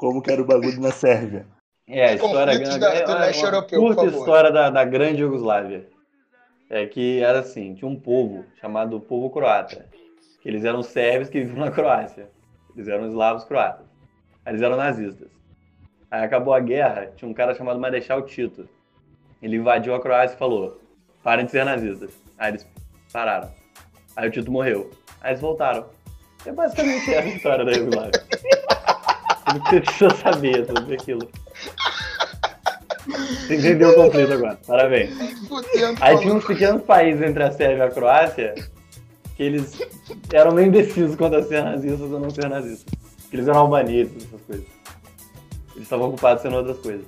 como que era o bagulho na Sérvia. É, a história grande. da- do é, leste uma europeu, por curta história da, da grande Iugoslávia. É que era assim, tinha um povo chamado povo croata. Que eles eram sérvios que viviam na Croácia. Eles eram eslavos croatas. Aí eles eram nazistas. Aí acabou a guerra, tinha um cara chamado Marechal Tito. Ele invadiu a Croácia e falou: parem de ser nazistas. Aí eles pararam. Aí o Tito morreu. Aí eles voltaram. É basicamente essa a história da Iugoslávia. Não precisa saber sobre aquilo. Você entendeu o conflito agora. Parabéns. Aí tinha uns pequenos países entre a Sérvia e a Croácia que eles eram meio indecisos quanto a ser nazistas ou não ser nazistas. Eles eram albaneses, essas coisas. Eles estavam ocupados sendo outras coisas.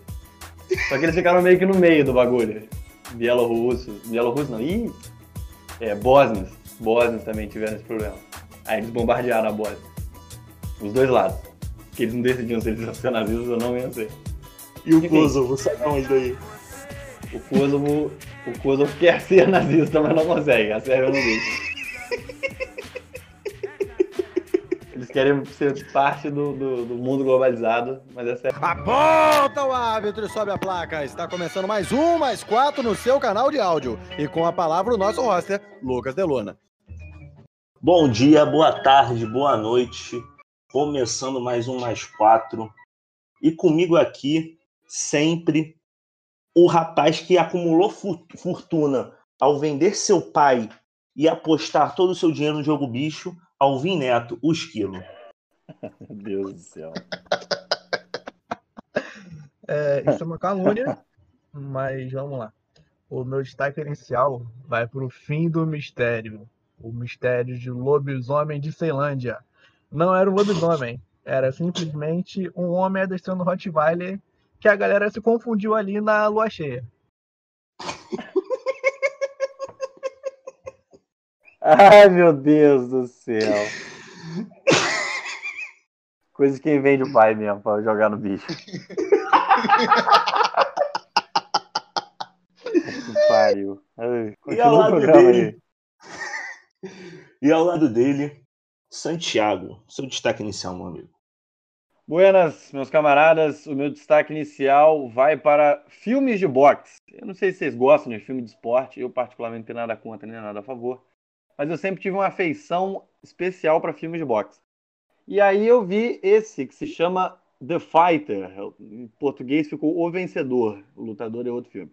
Só que eles ficaram meio que no meio do bagulho. Bielorrussos. Bielorrussos não. Ih! É, bósnios. Bósnios também tiveram esse problema. Aí eles bombardearam a Bósnia. Os dois lados. Porque eles não decidiam se eles iam ser nazistas ou não iam ser. E o Enfim. Kosovo, sai onde daí? O Kosovo, o Kosovo quer ser nazista, mas não consegue. A Sérvia não deixa. Eles querem ser parte do, do, do mundo globalizado, mas a Sérvia... Aponta o árbitro e sobe a placa. Está começando mais um, mais quatro no seu canal de áudio. E com a palavra o nosso roster, Lucas Deluna. Bom dia, boa tarde, boa noite. Começando mais um mais quatro. E comigo aqui, sempre, o rapaz que acumulou fortuna ao vender seu pai e apostar todo o seu dinheiro no jogo bicho, Alvin Neto, o esquilo. Meu Deus do céu. É, isso é uma calúnia, mas vamos lá. O meu destaque inicial vai para o fim do mistério. O mistério de lobisomem de Ceilândia. Não era um lobisomem, era simplesmente um homem adestrando Rottweiler que a galera se confundiu ali na lua cheia. Ai, meu Deus do céu. Coisa de quem vende o pai mesmo, pra jogar no bicho. que pariu. Ai, E ao Continua o lado programa dele? aí. E ao lado dele, Santiago. Seu destaque inicial, meu amigo. Buenas, meus camaradas. O meu destaque inicial vai para filmes de boxe. Eu não sei se vocês gostam de filme de esporte, eu particularmente não tenho nada contra nem nada a favor, mas eu sempre tive uma afeição especial para filmes de boxe. E aí eu vi esse que se chama The Fighter. Em português ficou O Vencedor. O Lutador é outro filme.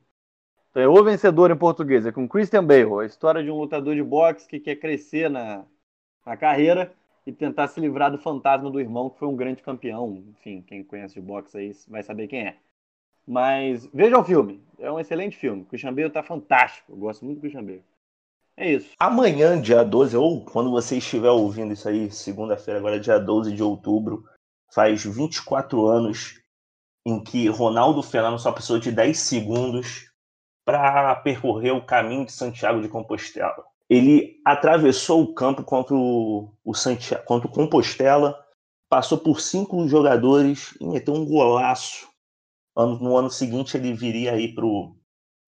Então é O Vencedor em português, é com Christian Bale. A história de um lutador de boxe que quer crescer na, na carreira e tentar se livrar do fantasma do irmão, que foi um grande campeão. Enfim, quem conhece de boxe aí vai saber quem é. Mas vejam o filme. É um excelente filme. O Christian tá fantástico. Eu gosto muito do Christian. É isso. Amanhã, dia 12, ou quando você estiver ouvindo isso aí, segunda-feira, agora dia 12 de outubro, faz 24 anos em que Ronaldo Fenômeno só precisou de 10 segundos para percorrer o caminho de Santiago de Compostela. Ele atravessou o campo contra o, o Santiago, contra o Compostela, passou por cinco jogadores e meteu um golaço. No ano seguinte, ele viria aí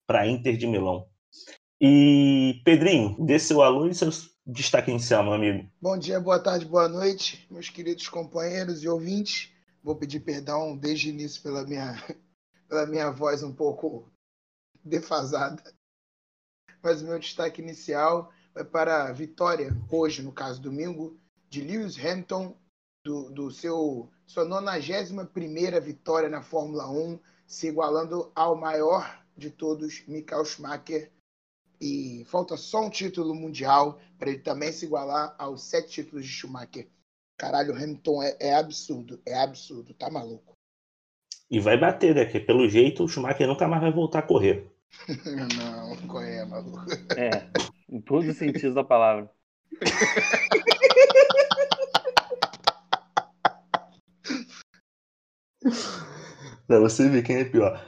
para a Inter de Milão. E, Pedrinho, dê seu alô e seu destaque inicial, meu amigo. Bom dia, boa tarde, boa noite, meus queridos companheiros e ouvintes. Vou pedir perdão desde o início pela minha, pela minha voz um pouco defasada. Mas o meu destaque inicial vai para a vitória, hoje, no caso domingo, de Lewis Hamilton, do, do seu sua 91ª vitória na Fórmula 1, se igualando ao maior de todos, Michael Schumacher, e falta só um título mundial para ele também se igualar aos sete títulos de Schumacher. Caralho, Hamilton é, é absurdo, é absurdo, tá maluco. E vai bater, né? Porque pelo jeito o Schumacher nunca mais vai voltar a correr. Não, qual é, maluco? É, em todos os sentidos da palavra. Pra você ver quem é pior.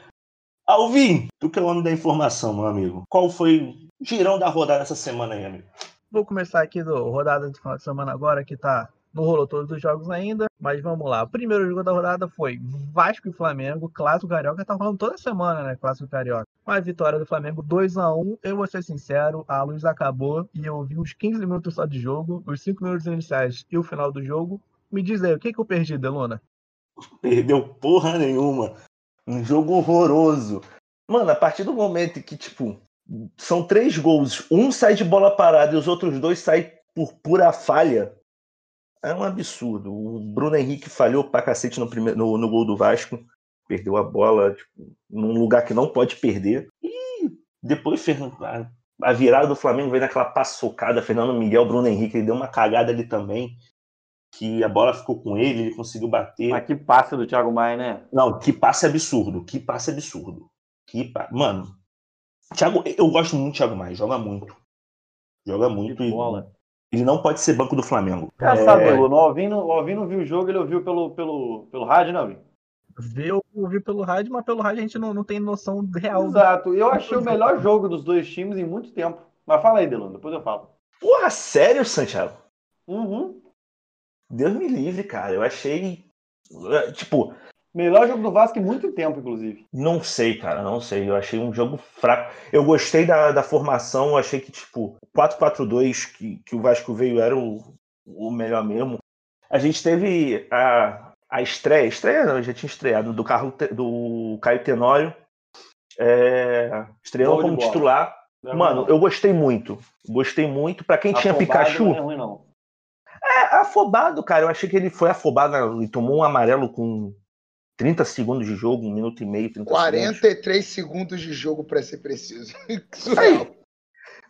Alvin, tu que é o homem da informação, meu amigo. Qual foi o girão da rodada essa semana aí, amigo? Vou começar aqui do rodada de final de semana agora, que tá. Não rolou todos os jogos ainda, mas vamos lá. O primeiro jogo da rodada foi Vasco e Flamengo, clássico carioca. Tá rolando toda semana, né? Clássico carioca. Uma vitória do Flamengo 2 a 1 Eu vou ser sincero, a luz acabou e eu vi uns 15 minutos só de jogo, os 5 minutos iniciais e o final do jogo. Me diz aí, o que, que eu perdi, Delona? Perdeu porra nenhuma. Um jogo horroroso. Mano, a partir do momento que, tipo, são três gols, um sai de bola parada e os outros dois saem por pura falha, é um absurdo. O Bruno Henrique falhou pra cacete no, primeiro, no, no gol do Vasco. Perdeu a bola tipo, num lugar que não pode perder. E depois a, a virada do Flamengo veio naquela paçocada. Fernando Miguel, Bruno Henrique, ele deu uma cagada ali também. Que a bola ficou com ele, ele conseguiu bater. Mas que passe do Thiago Maia, né? Não, que passe absurdo. Que passe absurdo. Que pa... Mano, Thiago, eu gosto muito do Thiago Maia, joga muito. Joga muito. Que bola. Ele não pode ser banco do Flamengo. Engraçado, é... o Alvin, não viu o jogo, ele ouviu pelo, pelo, pelo rádio, não, Alvin? Viu, ouvi pelo rádio, mas pelo rádio a gente não, não tem noção real. Exato. Eu achei o melhor jogo dos dois times em muito tempo. Mas fala aí, Delon, depois eu falo. Porra, sério, Santiago? Uhum. Deus me livre, cara. Eu achei. Tipo, Melhor jogo do Vasco em muito tempo, inclusive. Não sei, cara, não sei. Eu achei um jogo fraco. Eu gostei da, da formação, achei que, tipo, 4-4-2 que, que o Vasco veio era o, o melhor mesmo. A gente teve a, a estreia, estreia não, já tinha estreado, do, carro, do Caio Tenório, é, estreando como titular. Não, Mano, não. eu gostei muito. Gostei muito. Para quem afobado tinha Pikachu. Não é, ruim, não. é, afobado, cara. Eu achei que ele foi afobado e tomou um amarelo com 30 segundos de jogo, um minuto e meio, 30 43 segundos, segundos de jogo para ser preciso. Surreal.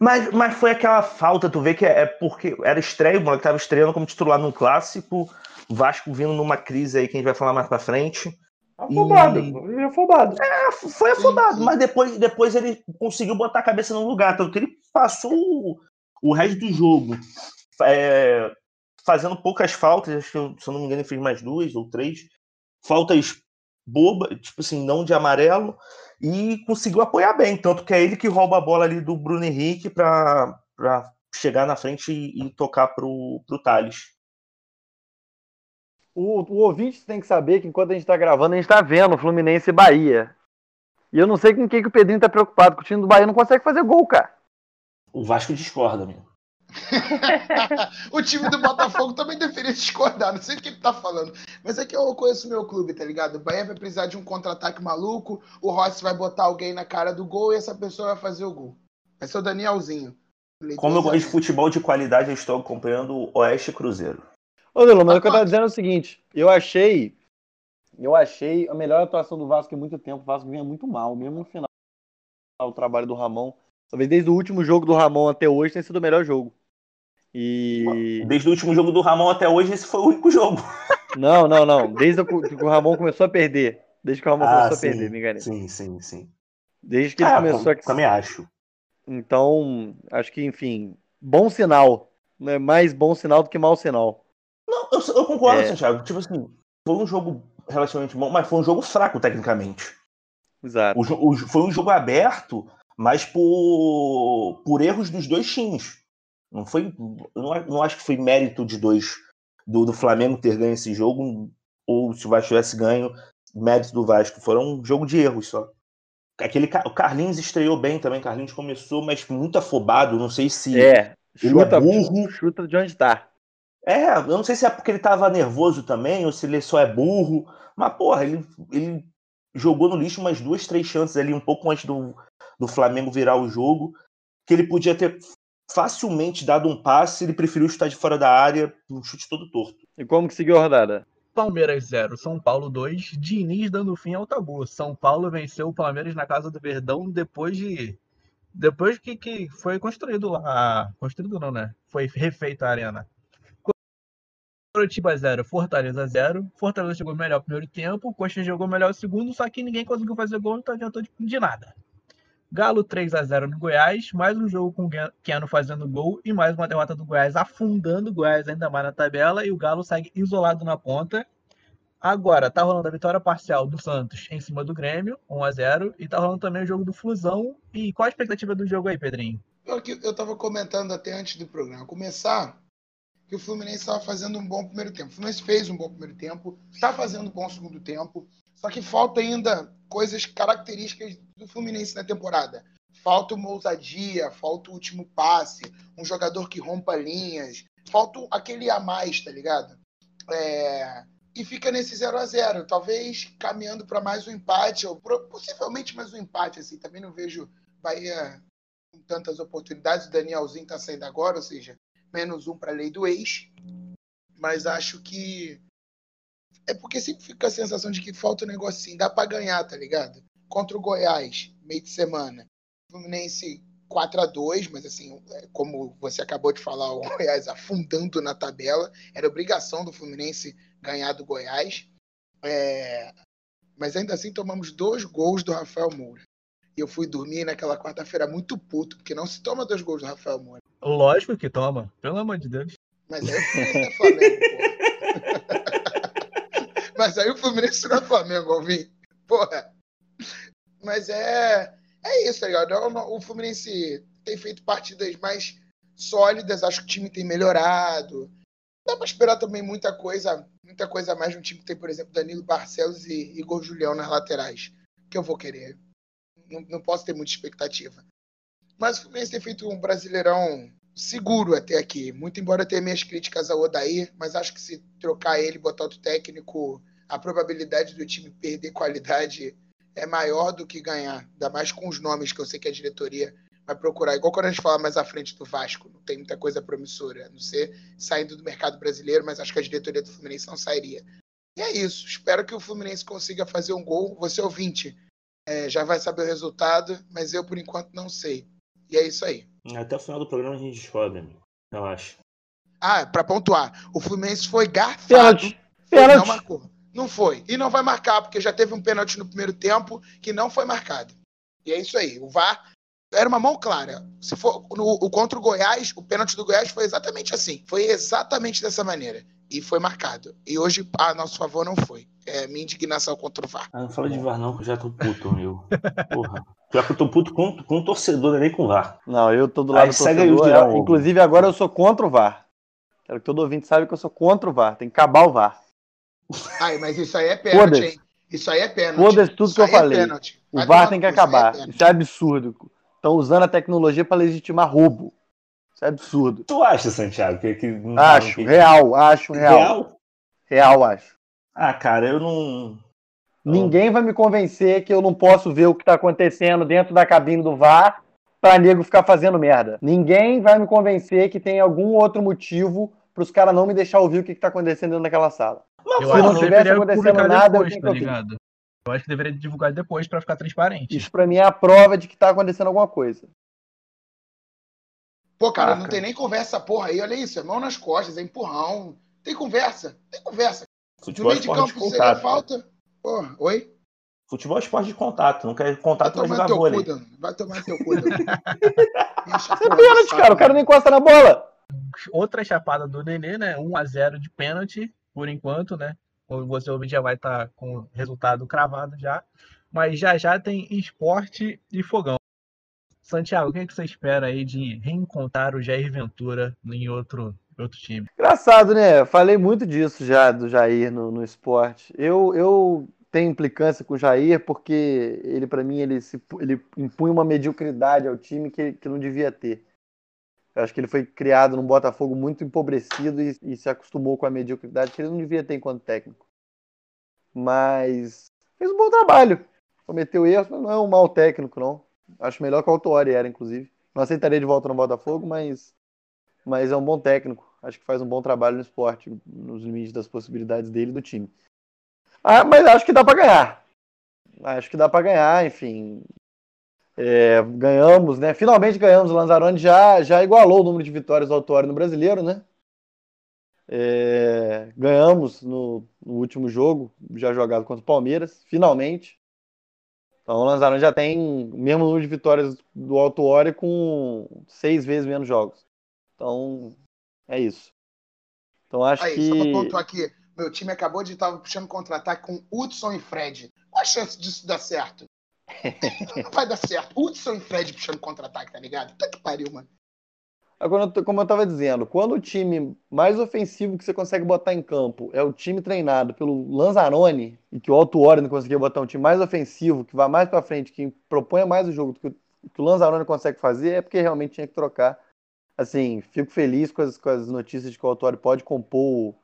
Mas, mas foi aquela falta, tu vê que é, é porque era estreia, o moleque tava estreando como titular num clássico, Vasco vindo numa crise aí que a gente vai falar mais pra frente. Afobado, e... afobado. É, foi afobado, mas depois, depois ele conseguiu botar a cabeça no lugar, tanto que ele passou o, o resto do jogo é, fazendo poucas faltas, acho que se eu não me engano ele fez mais duas ou três, faltas bobas, tipo assim, não de amarelo, e conseguiu apoiar bem. Tanto que é ele que rouba a bola ali do Bruno Henrique para chegar na frente e, e tocar pro, pro Thales. O, o ouvinte tem que saber que enquanto a gente está gravando, a gente está vendo Fluminense e Bahia. E eu não sei com quem que o Pedrinho tá preocupado, que o time do Bahia não consegue fazer gol, cara. O Vasco discorda, meu. o time do Botafogo também deveria discordar, não sei o que ele tá falando. Mas é que eu conheço o meu clube, tá ligado? O Bahia vai precisar de um contra-ataque maluco, o Rossi vai botar alguém na cara do gol e essa pessoa vai fazer o gol. Vai ser o Danielzinho. Como eu gosto de futebol de qualidade, eu estou acompanhando o Oeste Cruzeiro. Ô, Delo, mas o que eu tava dizendo é o seguinte: eu achei. Eu achei a melhor atuação do Vasco em muito tempo. O Vasco vinha muito mal, mesmo no final. O trabalho do Ramon. Talvez desde o último jogo do Ramon até hoje tenha sido o melhor jogo. E. Desde o último jogo do Ramon até hoje, esse foi o único jogo. Não, não, não. Desde que o Ramon começou a perder. Desde que o Ramon ah, começou sim, a perder, me enganei. Sim, sim, sim. Desde que ele ah, começou a. Também acho. Então, acho que, enfim, bom sinal. É mais bom sinal do que mau sinal. Não, eu, eu concordo, é... Santiago. Tipo assim, foi um jogo relativamente bom, mas foi um jogo fraco tecnicamente. Exato. O, o, foi um jogo aberto, mas por, por erros dos dois times. Não foi. Não, não acho que foi mérito de dois do, do Flamengo ter ganho esse jogo, ou se o Vasco tivesse ganho, mérito do Vasco. Foram um jogo de erros só. Aquele, o Carlinhos estreou bem também. Carlinhos começou, mas muito afobado. Não sei se. É, chuta, é burro. Chuta de onde tá. É, eu não sei se é porque ele tava nervoso também, ou se ele só é burro. Mas, porra, ele, ele jogou no lixo umas duas, três chances ali, um pouco antes do, do Flamengo virar o jogo. Que ele podia ter facilmente dado um passe, ele preferiu estar de fora da área, um chute todo torto. E como que seguiu a rodada? Palmeiras 0, São Paulo 2, Diniz dando fim ao tabu. São Paulo venceu o Palmeiras na Casa do Verdão depois de. Depois que, que foi construído lá. Construído não, né? Foi refeita a arena. Curitiba 0, Fortaleza 0. Fortaleza jogou melhor o primeiro tempo, Coxa jogou melhor o segundo, só que ninguém conseguiu fazer gol, então adiantou de, de nada. Galo 3 a 0 no Goiás, mais um jogo com o Keno fazendo gol e mais uma derrota do Goiás, afundando o Goiás ainda mais na tabela e o Galo segue isolado na ponta. Agora, tá rolando a vitória parcial do Santos em cima do Grêmio, 1 a 0 e tá rolando também o jogo do Flusão. E qual a expectativa do jogo aí, Pedrinho? Eu, eu tava comentando até antes do programa começar que o Fluminense estava fazendo um bom primeiro tempo. O Fluminense fez um bom primeiro tempo, está fazendo um bom segundo tempo, só que falta ainda coisas características do Fluminense na temporada. Falta uma ousadia, falta o último passe, um jogador que rompa linhas, falta aquele a mais, tá ligado? É, e fica nesse 0 a 0 Talvez caminhando para mais um empate, ou possivelmente mais um empate. assim Também não vejo Bahia com tantas oportunidades. O Danielzinho está saindo agora, ou seja, menos um para a lei do ex. Mas acho que. É porque sempre fica a sensação de que falta um negocinho. Dá para ganhar, tá ligado? Contra o Goiás, meio de semana. Fluminense 4 a 2 mas assim, é, como você acabou de falar, o Goiás afundando na tabela. Era obrigação do Fluminense ganhar do Goiás. É... Mas ainda assim tomamos dois gols do Rafael Moura. E eu fui dormir naquela quarta-feira muito puto, porque não se toma dois gols do Rafael Moura. Lógico que toma, pelo amor de Deus. Mas aí o Fluminense é Flamengo, pô. Mas aí o Fluminense não é Flamengo, Alvin. Porra. Mas é. É isso, tá ligado? O Fluminense tem feito partidas mais sólidas, acho que o time tem melhorado. Dá para esperar também muita coisa, muita coisa mais de um time que tem, por exemplo, Danilo Barcelos e Igor Julião nas laterais. Que eu vou querer. Não, não posso ter muita expectativa. Mas o Fluminense tem feito um brasileirão seguro até aqui. Muito embora tenha minhas críticas ao Odair, mas acho que se trocar ele botar outro técnico, a probabilidade do time perder qualidade é maior do que ganhar. Ainda mais com os nomes que eu sei que a diretoria vai procurar. Igual quando a gente fala mais à frente do Vasco, não tem muita coisa promissora, a não ser saindo do mercado brasileiro, mas acho que a diretoria do Fluminense não sairia. E é isso. Espero que o Fluminense consiga fazer um gol. Você ouvinte é, já vai saber o resultado, mas eu por enquanto não sei. E é isso aí. Até o final do programa a gente descobre, amigo. Eu acho. Ah, para pontuar, o Fluminense foi garfado. Pênalti. Pênalti. Não marcou. Não foi. E não vai marcar, porque já teve um pênalti no primeiro tempo que não foi marcado. E é isso aí. O VAR era uma mão clara. Se for no, o contra o Goiás, o pênalti do Goiás foi exatamente assim. Foi exatamente dessa maneira. E foi marcado. E hoje, a nosso favor, não foi. É minha indignação contra o VAR. Ah, não fala de VAR, não, que eu já tô puto, meu. Porra. Pior que eu tô puto com, com o torcedor, não é nem com o VAR. Não, eu tô do lado Aí, do torcedor. É, inclusive, agora eu sou contra o VAR. Quero que todo ouvinte saiba que eu sou contra o VAR. Tem que acabar o VAR. Ai, mas isso aí é pênalti, hein? Isso aí é pênalti. Foda-se tudo isso que eu é falei. É o VAR tem que acabar. Isso é, isso é absurdo. Estão usando a tecnologia para legitimar roubo. É absurdo. Tu acha, Santiago? Que, que acho, que... real, acho real. Real? Real, acho. Ah, cara, eu não. Ninguém vai me convencer que eu não posso ver o que está acontecendo dentro da cabine do VAR para nego ficar fazendo merda. Ninguém vai me convencer que tem algum outro motivo para os caras não me deixar ouvir o que está acontecendo dentro daquela sala. Não, Se não tivesse acontecendo nada, depois, eu tá ligado? Eu acho que deveria divulgar depois para ficar transparente. Isso para mim é a prova de que tá acontecendo alguma coisa. Pô, cara, Caraca. não tem nem conversa, porra aí. Olha isso, é mão nas costas, é empurrão. Tem conversa, tem conversa. Futebol no meio de campo de contato, falta. Porra, oi? Futebol é esporte de contato, não quer contato vai jogar vôlei. Cu, vai tomar teu cu, Você é pênalti, cara, o cara nem encosta na bola. Outra chapada do Nenê, né? 1 a 0 de pênalti, por enquanto, né? você já vai estar tá com o resultado cravado já. Mas já já tem esporte e fogão. Santiago, o que, é que você espera aí de reencontrar o Jair Ventura em outro, outro time? Engraçado, né? Falei muito disso já do Jair no, no esporte. Eu, eu tenho implicância com o Jair porque ele, para mim, ele, se, ele impunha uma mediocridade ao time que, que não devia ter. Eu acho que ele foi criado num Botafogo muito empobrecido e, e, se acostumou com a mediocridade que ele não devia ter enquanto técnico. Mas fez um bom trabalho. Cometeu erros, mas não é um mau técnico, não. Acho melhor que o Autuori era, inclusive. Não aceitaria de volta no Botafogo, mas, mas é um bom técnico. Acho que faz um bom trabalho no esporte, nos limites das possibilidades dele e do time. Ah, mas acho que dá para ganhar. Acho que dá para ganhar, enfim. É, ganhamos, né? Finalmente ganhamos. O Lanzarone já, já igualou o número de vitórias do Autório no brasileiro, né? É, ganhamos no, no, último jogo, já jogado contra o Palmeiras, finalmente. Então o Lanzarone já tem o mesmo número de vitórias do Autório com seis vezes menos jogos. Então é isso. Então acho Aí, que. Só pra pontuar aqui, meu time acabou de estar puxando contra-ataque com Hudson e Fred. Qual a chance disso dar certo? não vai dar certo. Hudson e Fred puxando contra-ataque, tá ligado? Puta que pariu, mano. Agora, como eu estava dizendo, quando o time mais ofensivo que você consegue botar em campo é o time treinado pelo Lanzarone, e que o Altuori não conseguia botar um time mais ofensivo, que vá mais para frente, que proponha mais o jogo do que o, que o Lanzarone consegue fazer, é porque realmente tinha que trocar. Assim, fico feliz com as, com as notícias de que o Altuori pode compor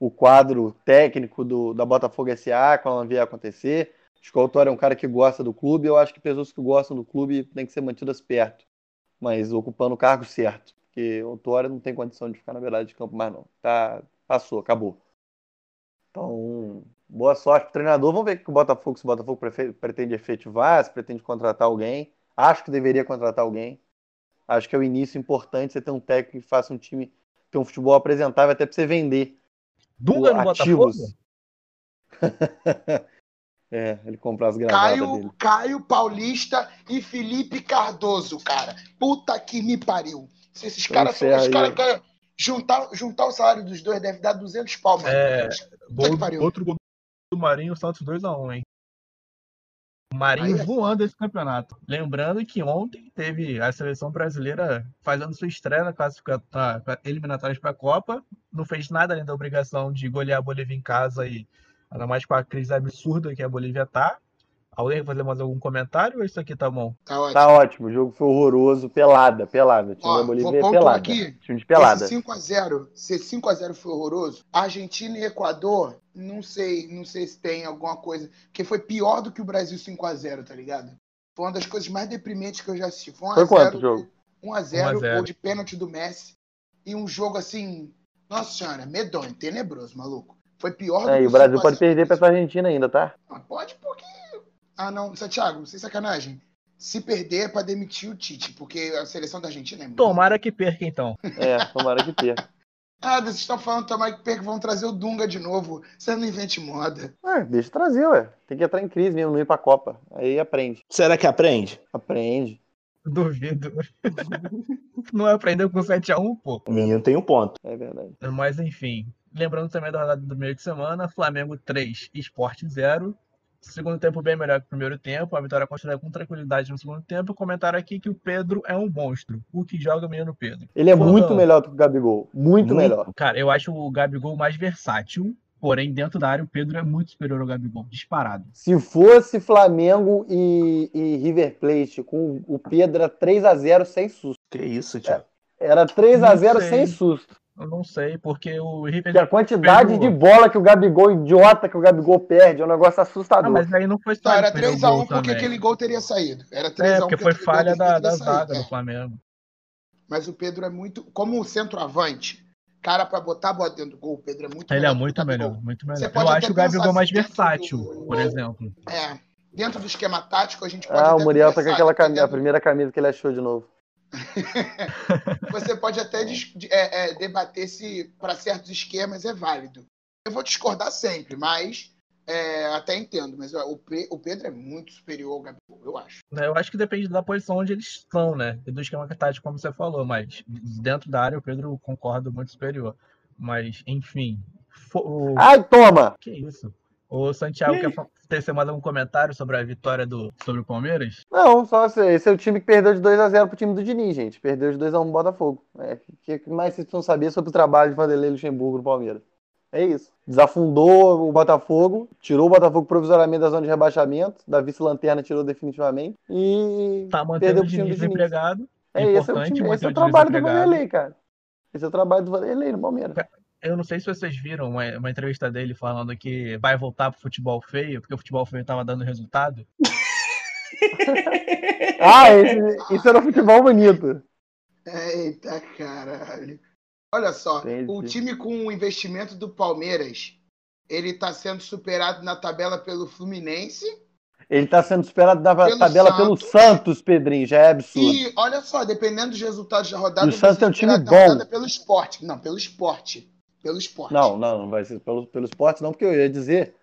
o quadro técnico do, da Botafogo SA quando vier acontecer. Acho que o Autório é um cara que gosta do clube. Eu acho que pessoas que gostam do clube têm que ser mantidas perto, mas ocupando o cargo certo. Porque o Autório não tem condição de ficar na verdade de campo mais, não. Tá, passou, acabou. Então, boa sorte pro treinador. Vamos ver o que o Botafogo, se o Botafogo pretende efetivar, se pretende contratar alguém. Acho que deveria contratar alguém. Acho que é o início importante você ter um técnico que faça um time ter um futebol apresentável até para você vender. Dunga no ativos. Botafogo? é, ele comprar as gravatas Caio, dele. Caio Paulista e Felipe Cardoso, cara. Puta que me pariu. Se esses Então, caras são. Os caras ganham- juntar, juntar o salário dos dois deve dar 200 pau, mano. É, gol, outro gol do Marinho, Santos 2x1, hein? O Marinho Aí é- voando esse campeonato. Lembrando que ontem teve a seleção brasileira fazendo sua estreia na classificatória na eliminatórias para a Copa. Não fez nada além da obrigação de golear a Bolívia em casa e ainda mais com a crise absurda que a Bolívia tá. Alguém quer fazer mais algum comentário ou isso aqui tá bom? Tá ótimo. Tá ótimo, o jogo foi horroroso, pelada, pelada. O time Ó, da Bolívia vou é pelada. aqui. Time de pelada. Esse 5x0, se 5x0 foi horroroso, Argentina e Equador, não sei, não sei se tem alguma coisa, que foi pior do que o Brasil 5x0, tá ligado? Foi uma das coisas mais deprimentes que eu já assisti. Foi 1x0, Foi quanto o jogo? 1x0, 1 a 0. gol de pênalti do Messi, e um jogo assim, nossa senhora, medonho, tenebroso, maluco. Foi pior do É, que e o Brasil 5 a pode 0. perder pra essa Argentina ainda, tá? Ah, Pode porque... Ah, não, Santiago, sem sacanagem. Se perder é pra demitir o Tite, porque a seleção da Argentina é muito Tomara que perca, então. É, tomara que perca. Ah, vocês estão falando também que perca, vão trazer o Dunga de novo. Você não invente moda. Ah, deixa eu trazer, ué. Tem que entrar em crise mesmo, não ir pra Copa. Aí aprende. Será que aprende? Aprende. Duvido. Não aprendeu com 7x1, pô. O menino tem um ponto. É verdade. Mas enfim, lembrando também da rodada do meio de semana, Flamengo 3, Esporte 0. Segundo tempo bem melhor que o primeiro tempo, a vitória construída com tranquilidade no segundo tempo. Comentaram aqui que o Pedro é um monstro, o que joga menino Pedro. Ele é Pô, muito melhor que o Gabigol. Muito, Muito. melhor. Cara, eu acho o Gabigol mais versátil, porém dentro da área o Pedro é muito superior ao Gabigol, disparado. Se fosse Flamengo e, e River Plate com o Pedro era 3x0 sem susto. Que isso, Thiago? Era 3x0 Não sei. sem susto. Eu não sei, porque o River. Porque a quantidade Pedro- de bola que o Gabigol, idiota que o Gabigol perde, é um negócio Ah, assustador. mas aí não foi só Não, ele era que perdeu o 3x1 gol porque aquele gol teria saído. Era 3x1 É, porque foi aquele gol falha da, da zaga é. do Flamengo. Mas o Pedro é muito. Como centroavante, cara, pra botar a bola dentro do gol, o Pedro é muito Ele é melhor que o muito melhor, muito Você melhor. pode Eu acho o Gabigol mais versátil, do- por exemplo. É. Dentro do esquema tático, a gente pode Ah, o Muriel tá com aquela camisa, a primeira camisa que ele achou de novo. Você pode até de- é, é, debater se para certos esquemas é válido. Eu vou discordar sempre, mas é, até entendo. Mas ó, o, o Pedro é muito superior ao Gabigol, eu acho. Né, Eu acho que depende da posição onde eles estão, né? E do esquema tático, como você falou, mas dentro da área o Pedro concordo muito superior. Mas, enfim. Ai, toma! Que isso? O Santiago quer tecer mais algum comentário sobre a vitória do sobre o Palmeiras? Não, só esse, esse é o time que perdeu de 2x0 pro time do Diniz, gente. Perdeu de 2x1 pro Botafogo. É, o que mais vocês precisam saber sobre o trabalho de Vanderlei Luxemburgo no Palmeiras? É isso. Desafundou o Botafogo, tirou o Botafogo provisoriamente da zona de rebaixamento, da vice-lanterna tirou definitivamente e Tá mantendo perdeu o time Diniz do Diniz. desempregado. É, esse é o, time, esse é o trabalho do empregado. Vanderlei, cara. Esse é o trabalho do Vanderlei no Palmeiras. Eu não sei se vocês viram uma, uma entrevista dele falando que vai voltar pro futebol feio, porque o futebol feio tava dando resultado. Ah, esse, isso era futebol bonito. Eita caralho. Olha só, Entendi. o time com o investimento do Palmeiras, ele tá sendo superado na tabela pelo Fluminense. Ele tá sendo superado da Pelo tabela pelo Santos. Santos, Pedrinho. Já é absurdo. E olha só, dependendo dos resultados da rodada, o Santos é um time na bom. pelo esporte. Não, pelo esporte. Pelo esporte. Não, não, não vai ser pelo, pelo esporte, não, porque eu ia dizer.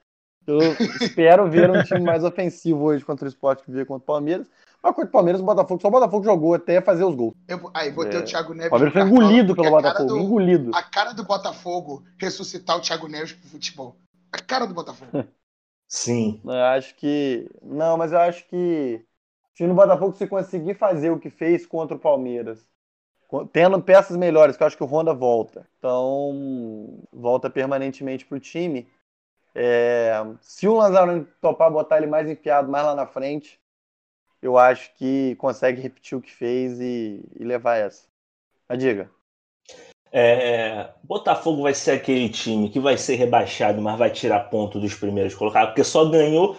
Eu espero ver um time mais ofensivo hoje contra o esporte que veio contra o Palmeiras. Mas contra o Palmeiras, o Botafogo, só o Botafogo jogou até fazer os gols. Eu, aí, vou ter É. o Thiago Neves. O Palmeiras foi engolido pelo a cara Botafogo, do- engolido. A cara do Botafogo ressuscitar o Thiago Neves pro futebol. A cara do Botafogo. Sim. Eu acho que. Não, mas eu acho que se no Botafogo se conseguir fazer o que fez contra o Palmeiras, tendo peças melhores, que eu acho que o Honda volta. Então, volta permanentemente pro time. É, se o Lanzarone topar botar ele mais enfiado mais lá na frente, eu acho que consegue repetir o que fez e, e levar essa. Mas diga. É, Botafogo vai ser aquele time que vai ser rebaixado, mas vai tirar ponto dos primeiros colocados, porque só ganhou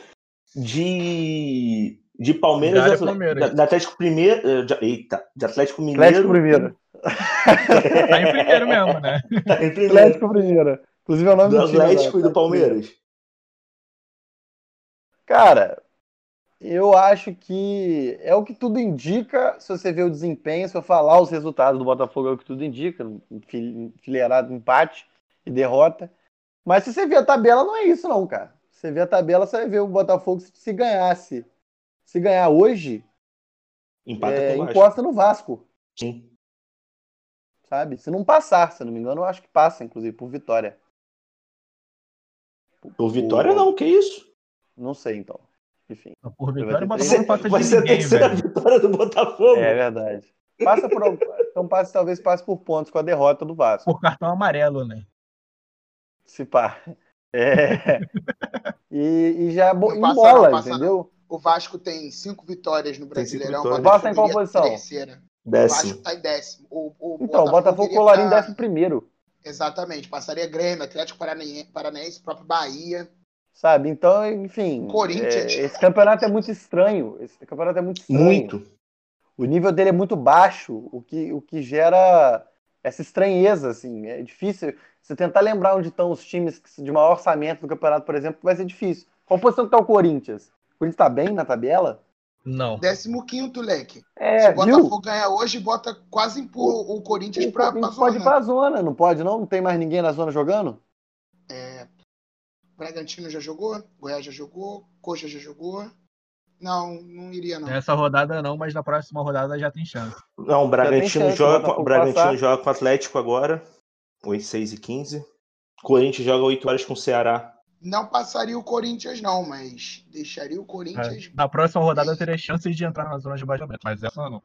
de, de Palmeiras, Palmeiras. de- Atlético Primeiro. De, eita, de Atlético Mineiro. Atlético primeiro. Tá em primeiro mesmo, né? em primeiro. Atlético primeiro. Inclusive é o nome Do do time. Atlético e do Palmeiras. Cara, eu acho que é o que tudo indica. Se você ver o desempenho, se eu falar os resultados do Botafogo, é o que tudo indica. enfil- Enfileirado, empate e derrota. Mas se você ver a tabela, não é isso, não, cara. Se você ver a tabela, você vai ver o Botafogo se ganhasse. Se ganhar hoje, Empata é, com o Vasco. encosta no Vasco, Sim. sabe? Se não passar, se eu não me engano, eu acho que passa, inclusive, por vitória. Por vitória, não, que isso? Não sei, então. Enfim. Por vitória, o. Botafogo passa Vai ser a terceira velho. vitória do Botafogo. É verdade. Passa por. então passe, talvez passe por pontos com a derrota do Vasco. Por cartão amarelo, né? Se pá. É. E, e já bo- passa embola, passa entendeu? O Vasco tem cinco vitórias no Brasileirão. vitórias. o O Vasco em qual posição? terceira. O Décimo. Vasco tá em décimo. O, o Então, o Botafogo colaria em décimo primeiro, Exatamente. Passaria Grêmio, Atlético Paranaense, próprio Bahia. sabe? Então, enfim. Corinthians. é, esse campeonato é muito estranho. Esse campeonato é muito estranho. Muito. O nível dele é muito baixo, o que, o que gera essa estranheza, assim. É difícil. Você tentar lembrar onde estão os times de maior orçamento do campeonato, por exemplo, vai ser difícil. Qual posição que tá o Corinthians? O Corinthians tá bem na tabela? Não. Décimo quinto, leque. Se É, o viu? Botafogo ganhar hoje, bota quase empurra o Corinthians O pra, pra pode ir zona. pra zona, não pode não? Não tem mais ninguém na zona jogando? É, Bragantino já jogou, Goiás já jogou, Coxa já jogou. Não, não iria não. Nessa rodada não, mas na próxima rodada já tem chance. Não, o Bragantino, chance, o joga, o Bragantino passar. joga com o Atlético agora. 8, 6 e 15. Corinthians joga 8 horas com o Ceará. Não passaria o Corinthians não, mas deixaria o Corinthians. É. Na próxima rodada eu teria chances de entrar na zona de baixamento, mas essa não.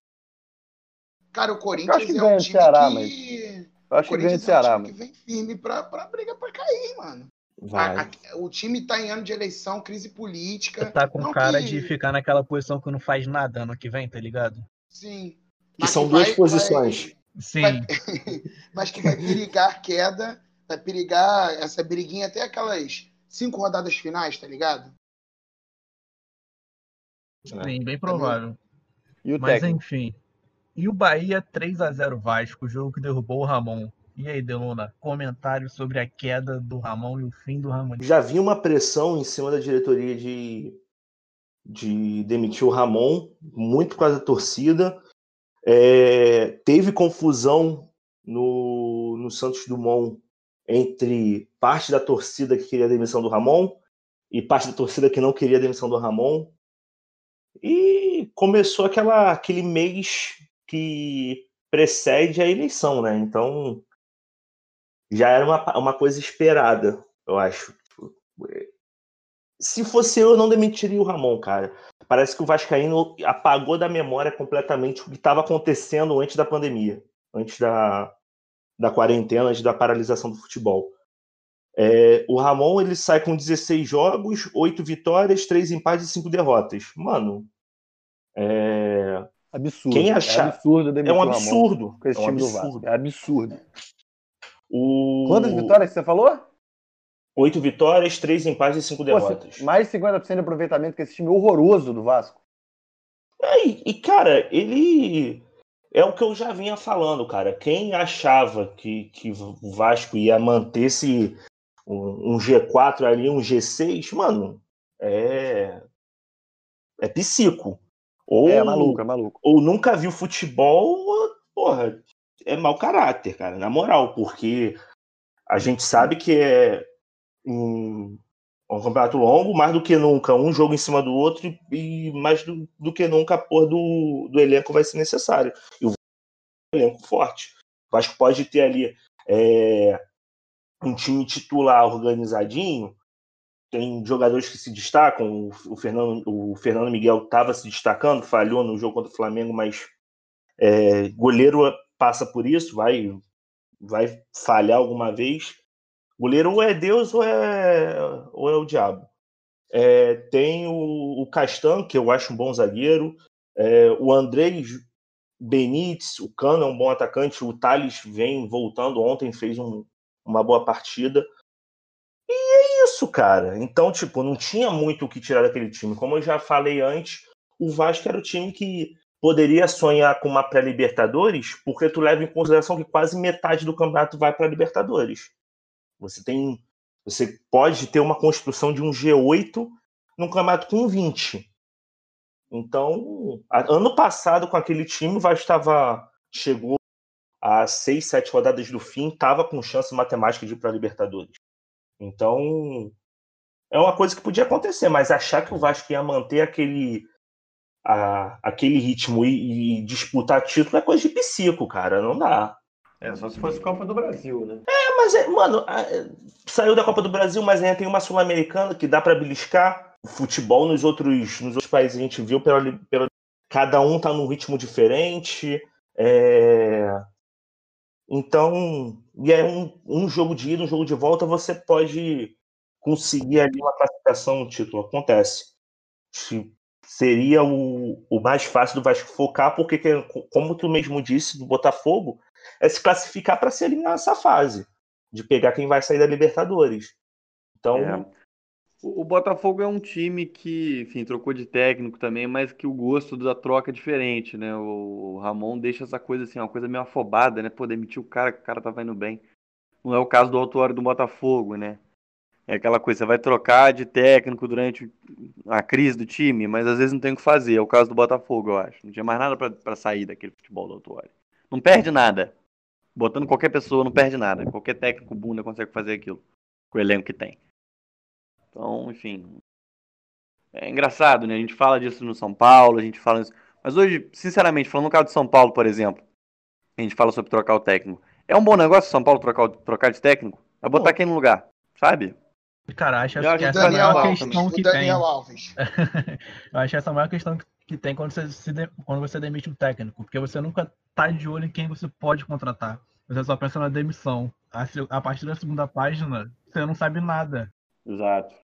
Cara, o Eu Corinthians acho que é ganha um do time Ceará, que... mas- Eu O acho que ganha Ceará, é um mas. time que vem firme pra, pra briga pra cair, mano. Vai. A- a- o time tá em ano de eleição, crise política. Tá com Não cara que- de ficar naquela posição que não faz nada ano que vem, tá ligado? Sim. Que Mas são que duas vai- posições. Sim. vai- mas que vai perigar queda, vai perigar essa briguinha até aquelas cinco rodadas finais, tá ligado? Sim, bem provável. E o Mas técnico? enfim. E o Bahia 3 a 0 Vasco, o jogo que derrubou o Ramon. E aí, Deluna, comentários sobre a queda do Ramon e o fim do Ramon. Já havia uma pressão em cima da diretoria de, de demitir o Ramon, muito por causa da torcida. É, teve confusão no, no Santos Dumont entre parte da torcida que queria a demissão do Ramon e parte da torcida que não queria a demissão do Ramon. E começou aquela, aquele mês que precede a eleição, né? Então já era uma, uma coisa esperada, eu acho. Se fosse eu, eu não demitiria o Ramon, cara. Parece que o Vascaíno apagou da memória completamente o que estava acontecendo antes da pandemia, antes da, da quarentena, antes da paralisação do futebol. É, o Ramon ele sai com 16 jogos, 8 vitórias, 3 empates e 5 derrotas. Mano, é, Absurdo. Quem achar- É absurdo é um Ramon absurdo. com esse é um time do absurdo. Vasco. É absurdo. O... Quantas vitórias você falou? 8 vitórias, 3 empates e 5 Pô, derrotas. mais de 50% de aproveitamento com esse time horroroso do Vasco. É, e, cara, ele é o que eu já vinha falando, cara. Quem achava que, que o Vasco ia manter esse um, um G4 ali, um G6, mano, é é psico. Ou, É maluco, é maluco. ou nunca viu futebol, porra, é mau caráter, cara, na moral, porque a gente sabe que é um, um campeonato longo, mais do que nunca, um jogo em cima do outro, e, mais do, do que nunca a porra do, do elenco vai ser necessário. E o elenco forte. O Vasco pode ter ali é, um time titular organizadinho, tem jogadores que se destacam, o Fernando, o Fernando Miguel estava se destacando, falhou no jogo contra o Flamengo, mas é, goleiro passa por isso, vai, vai falhar alguma vez. Goleiro ou é Deus ou é, ou é o diabo. É, tem o, o Castan, que eu acho um bom zagueiro. É, o Andrei Benítez, o Cano é um bom atacante, o Thales vem voltando ontem, fez um, uma boa partida. E é isso, cara. Então, tipo, não tinha muito o que tirar daquele time. Como eu já falei antes, o Vasco era o time que poderia sonhar com uma pré-Libertadores, porque tu leva em consideração que quase metade do campeonato vai para Libertadores. Você tem, você pode ter uma construção de um G8 num campeonato com 20. Então, ano passado com aquele time, o Vasco estava chegou a seis, sete rodadas do fim, estava com chance matemática de ir para Libertadores. Então, é uma coisa que podia acontecer, mas achar que o Vasco ia manter aquele a, aquele ritmo e, e, disputar título é coisa de psico, cara. Não dá. É, só se fosse Copa do Brasil, né? É, mas, é, mano, é, saiu da Copa do Brasil, mas ainda tem uma Sul-Americana que dá para beliscar. O futebol nos outros, nos outros países a gente viu pela, pela cada um tá num ritmo diferente. É... Então, e é um, um jogo de ida, um jogo de volta, você pode conseguir ali uma classificação, um título. Acontece. Se seria o, o mais fácil do Vasco focar, porque, como tu mesmo disse, do Botafogo, é se classificar para se eliminar essa fase, de pegar quem vai sair da Libertadores. Então. É. O Botafogo é um time que, enfim, trocou de técnico também, mas que o gosto da troca é diferente, né? O Ramon deixa essa coisa assim, uma coisa meio afobada, né? Pô, demitir o cara que o cara tava indo bem. Não é o caso do autuário do Botafogo, né? É aquela coisa, você vai trocar de técnico durante a crise do time, mas às vezes não tem o que fazer. É o caso do Botafogo, eu acho. Não tinha mais nada para sair daquele futebol do Autuário. Não perde nada. Botando qualquer pessoa, não perde nada. Qualquer técnico bunda consegue fazer aquilo. Com o elenco que tem. Então, enfim. É engraçado, né? A gente fala disso no São Paulo, a gente fala isso. Mas hoje, sinceramente, falando no caso de São Paulo, por exemplo, a gente fala sobre trocar o técnico. É um bom negócio São Paulo trocar, trocar de técnico? É botar Pô. quem no lugar, sabe? Cara, acho que essa é a maior questão que tem. eu acho essa a maior questão que tem quando você, se de... quando você demite um técnico, porque você nunca tá de olho em quem você pode contratar. Você só pensa na demissão. A, a partir da segunda página, você não sabe nada. Exato.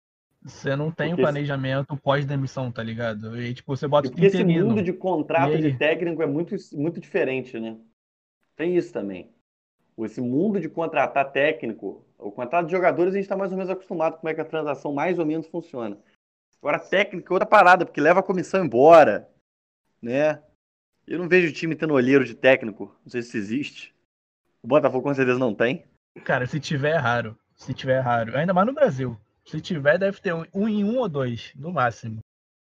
Você não tem porque um planejamento esse... pós-demissão, tá ligado? E tipo, você bota Porque esse mundo de contrato de técnico é muito, muito diferente, né? Tem isso também. Esse mundo de contratar técnico o contrato de jogadores a gente está mais ou menos acostumado com como é que a transação mais ou menos funciona. Agora, técnica é outra parada, porque leva a comissão embora, né? Eu não vejo o time tendo olheiro de técnico. Não sei se existe. O Botafogo com certeza não tem. Cara, se tiver é raro. Se tiver é raro. Ainda mais no Brasil. Se tiver, deve ter um, um em um ou dois, no máximo.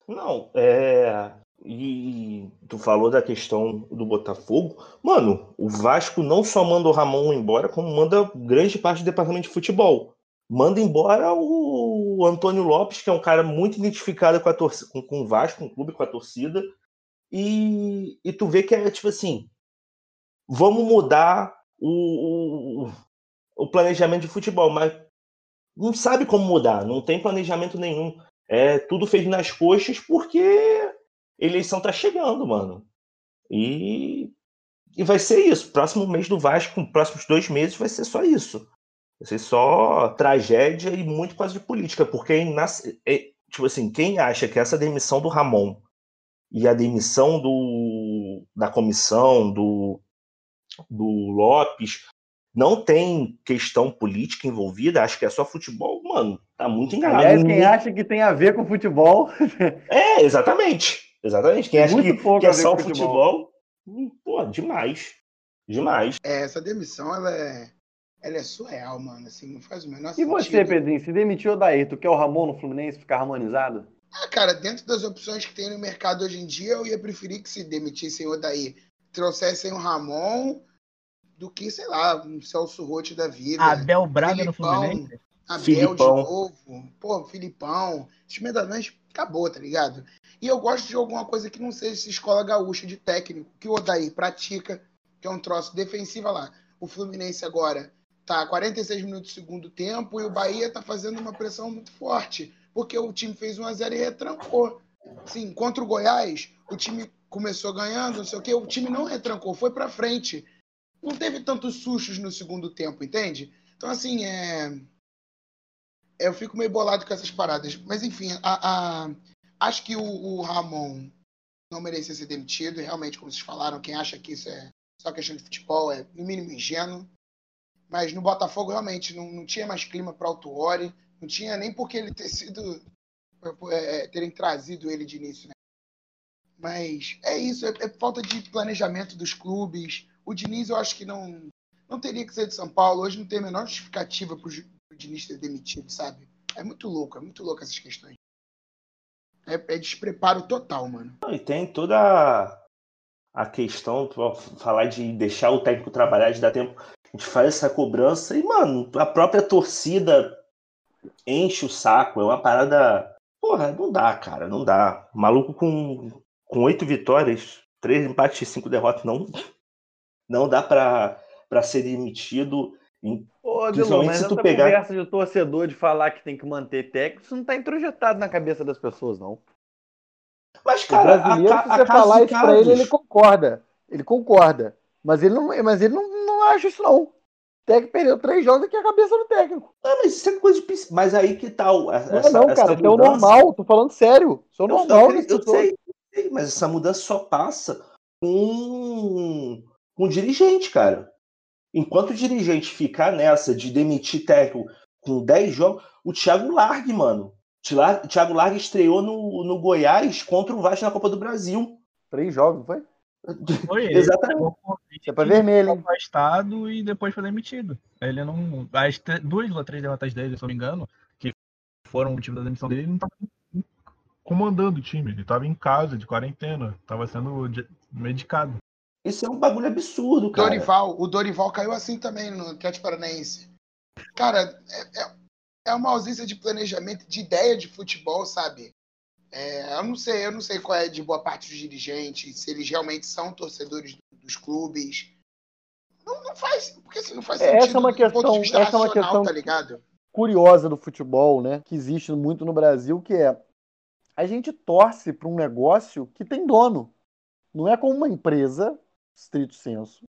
Não, é. E tu falou da questão do Botafogo. Mano, o Vasco não só manda o Ramon embora, como manda grande parte do departamento de futebol. Manda embora o Antônio Lopes, que é um cara muito identificado com, a torcida, com, com o Vasco, com o clube, com a torcida. E, e tu vê que é tipo assim: vamos mudar o, o, o planejamento de futebol, mas não sabe como mudar, não tem planejamento nenhum. É tudo feito nas coxas porque eleição tá chegando, mano. E, e vai ser isso. Próximo mês do Vasco, próximos dois meses, vai ser só isso. Vai ser só tragédia e muito quase de política. Porque, é, tipo assim, quem acha que essa demissão do Ramon e a demissão do, da comissão, do, do Lopes, não tem questão política envolvida, acho que é só futebol, mano, tá muito enganado. Aliás, quem acha que tem a ver com futebol. é, exatamente. Exatamente. Quem acha que, que é só o futebol, hum, pô, demais. Demais. É, essa demissão, ela é, ela é surreal, mano. Assim, não faz o menor e sentido. E você, Pedrinho, se demitiu o Daí, tu quer o Ramon no Fluminense ficar harmonizado? Ah, cara, dentro das opções que tem no mercado hoje em dia, eu ia preferir que se demitissem o Daí, trouxessem o Ramon do que, sei lá, um Celso Rotti da vida. Abel Braga Filipão, no Fluminense? Abel Filipão. de novo. Pô, Filipão. Da acabou, tá ligado? E eu gosto de alguma coisa que não seja essa escola gaúcha de técnico, que o Odair pratica, que é um troço defensivo lá. O Fluminense agora tá 46 minutos do segundo tempo e o Bahia tá fazendo uma pressão muito forte, porque o time fez 1 a 0 e retrancou. Sim, contra o Goiás, o time começou ganhando, não sei o quê, o time não retrancou, foi para frente. Não teve tantos sustos no segundo tempo, entende? Então, assim, é... Eu fico meio bolado com essas paradas. Mas, enfim, a, a acho que o, o Ramon não merecia ser demitido. Realmente, como vocês falaram, quem acha que isso é só questão de futebol é, no mínimo, ingênuo. Mas no Botafogo, realmente, não, não tinha mais clima para o Autuori. Não tinha nem porque ele ter sido. É, terem trazido ele de início, né? Mas é isso, é, é, falta de planejamento dos clubes. O Diniz, eu acho que não, não teria que ser de São Paulo. Hoje não tem a menor justificativa para o Diniz ser demitido, sabe? É muito louco, é muito louco essas questões. É, é despreparo total, mano. E tem toda a questão, falar de deixar o técnico trabalhar, de dar tempo. A gente faz essa cobrança e, mano, a própria torcida enche o saco. É uma parada. Porra, não dá, cara, não dá. Maluco com com oito vitórias, três empates e cinco derrotas, não, não dá para ser demitido. Ô, Dilon, mas se tu essa pegar... conversa de torcedor de falar que tem que manter técnico, isso não tá introjetado na cabeça das pessoas, não. Mas, cara, o brasileiro, a, se você falar isso pra ele, ele concorda. Ele concorda. Mas ele não, mas ele não, não acha isso, não. O técnico perdeu três jogos aqui a cabeça do técnico. Não, mas isso é coisa de... Mas aí que tal? Tá, essa, não, não, cara, é o normal. Tô falando sério. Isso é normal. Eu, eu, eu sei, mas essa mudança só passa com, com o dirigente, cara. Enquanto o dirigente ficar nessa de demitir técnico com 10 jogos, o Thiago Largue, mano. O Thiago Largue estreou no, no Goiás contra o Vasco na Copa do Brasil. Três jogos, foi? Foi ele. Exatamente. É pra vermelho, hein? afastado e depois foi demitido. Ele não. As duas ou três derrotas dele, se eu não me engano, que foram o motivo da demissão dele, ele não tava comandando o time. Ele estava em casa, de quarentena, estava sendo medicado. Isso é um bagulho absurdo, cara. Dorival, o Dorival caiu assim também no Atlético Paranaense. Cara, é, é, é, uma ausência de planejamento, de ideia de futebol, sabe? É, eu não sei, eu não sei qual é de boa parte dos dirigentes, se eles realmente são torcedores dos clubes. Não, não faz, porque assim, não faz é, sentido essa é uma questão, essa é uma questão tá ligado? curiosa do futebol, né? Que existe muito no Brasil, que é a gente torce para um negócio que tem dono. Não é como uma empresa, estrito senso,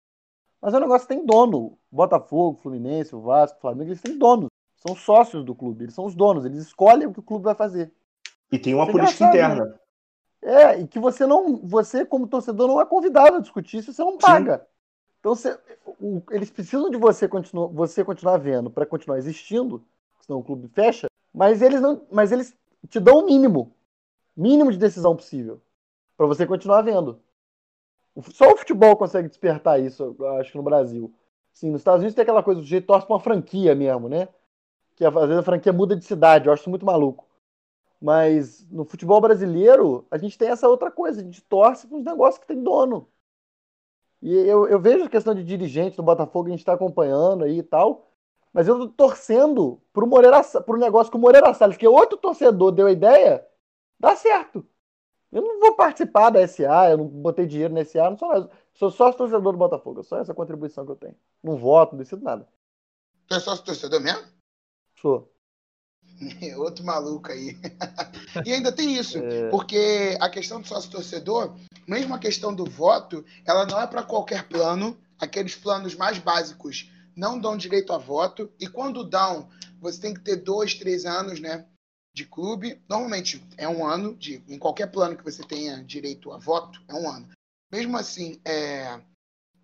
mas é um negócio que tem dono. Botafogo, Fluminense, Vasco, Flamengo, eles têm donos. São sócios do clube, eles são os donos, eles escolhem o que o clube vai fazer. E tem uma é política interna. Né? É, e que você não, você como torcedor não é convidado a discutir isso, você não paga. Sim. Então você, o, eles precisam de você continuar, você continuar vendo para continuar existindo, senão o clube fecha. Mas eles não, mas eles te dão o mínimo mínimo de decisão possível para você continuar vendo. Só o futebol consegue despertar isso, acho que no Brasil. Sim, nos Estados Unidos tem aquela coisa, o jeito torce pra uma franquia mesmo, né? Que às vezes a franquia muda de cidade, eu acho isso muito maluco. Mas no futebol brasileiro, a gente tem essa outra coisa, a gente torce para os negócios que tem dono. E eu, eu vejo a questão de dirigente do Botafogo, a gente está acompanhando aí e tal, mas eu tô torcendo pro, Moreira, pro negócio com o Moreira Salles, que outro torcedor deu a ideia dá certo. Eu não vou participar da SA, eu não botei dinheiro na SA, não sou, sou sócio torcedor do Botafogo, é só essa contribuição que eu tenho. Não voto, não decido nada. Tu é sócio torcedor mesmo? Sou. Outro maluco aí. e ainda tem isso, é... porque a questão do sócio torcedor, mesmo a questão do voto, ela não é para qualquer plano. Aqueles planos mais básicos não dão direito a voto, e quando dão, você tem que ter dois, três anos, né? de clube. Normalmente é um ano, de, em qualquer plano que você tenha direito a voto, é um ano. Mesmo assim, é,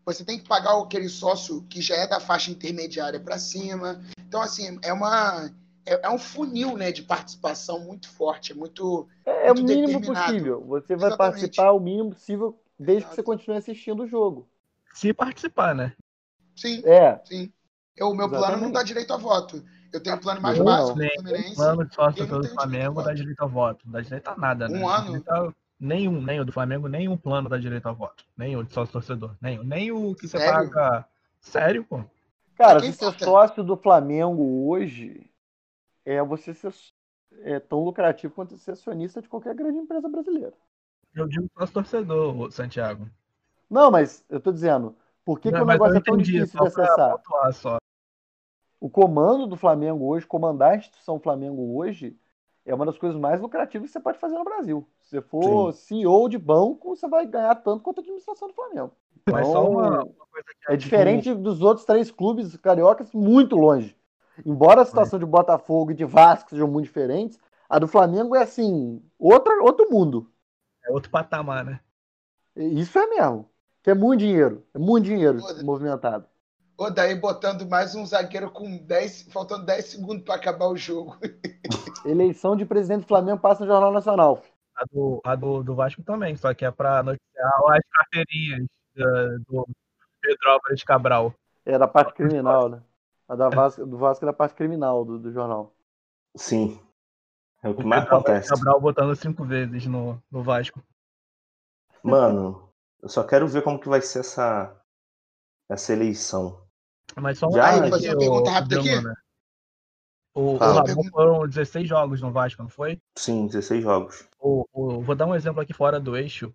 você tem que pagar aquele sócio que já é da faixa intermediária para cima. Então, assim, é uma. É, é, um funil né, de participação muito forte, é muito. É, é o mínimo possível. Você vai Exatamente. participar o mínimo possível desde Exato. que você continue assistindo o jogo. Se participar, né? Sim. É. Sim. Eu, o meu Exatamente. plano não dá direito a voto. Eu tenho o plano mais básico do Fluminense. plano de sócio do Flamengo dá direito ao voto. Não dá direito a nada, né? Um ano. nenhum, nem o do Flamengo, nenhum plano dá direito ao voto. Nem o de sócio torcedor. Nem, nem o que você Sério? paga. Sério, pô? Cara, se ser sócio do Flamengo hoje é você ser é tão lucrativo quanto ser acionista de qualquer grande empresa brasileira. Eu digo sócio torcedor, Santiago. Não, mas eu tô dizendo, por que, não, que o negócio é tão difícil de acessar? O comando do Flamengo hoje, comandar a instituição Flamengo hoje, é uma das coisas mais lucrativas que você pode fazer no Brasil. Se você for Sim. CEO de banco, você vai ganhar tanto quanto a administração do Flamengo. Então, uma, uma é diferente dos outros três clubes cariocas, muito longe. Embora a situação de Botafogo e de Vasco sejam muito diferentes, a do Flamengo é assim, outra, outro mundo. É outro patamar, né? Isso é mesmo. Que é muito dinheiro. É muito dinheiro movimentado. Ou daí botando mais um zagueiro com 10, faltando 10 segundos para acabar o jogo. Eleição de presidente do Flamengo passa no Jornal Nacional. A do, a do, do Vasco também, só que é pra noticiar as carteirinhas da- do Pedro Álvares Cabral. É da parte criminal, né? A da Vasco, do Vasco é da parte criminal do, do jornal. Sim. É o que O mais acontece. Cabral botando cinco vezes no, no Vasco. Mano, eu só quero ver como que vai ser essa, essa eleição. Mas só um Já, Aí, fazer uma pergunta rápida aqui? Bruna. O, o Fala. Ramon foram 16 jogos no Vasco, não foi? Sim, 16 jogos. O, o- vou dar um exemplo aqui fora do eixo,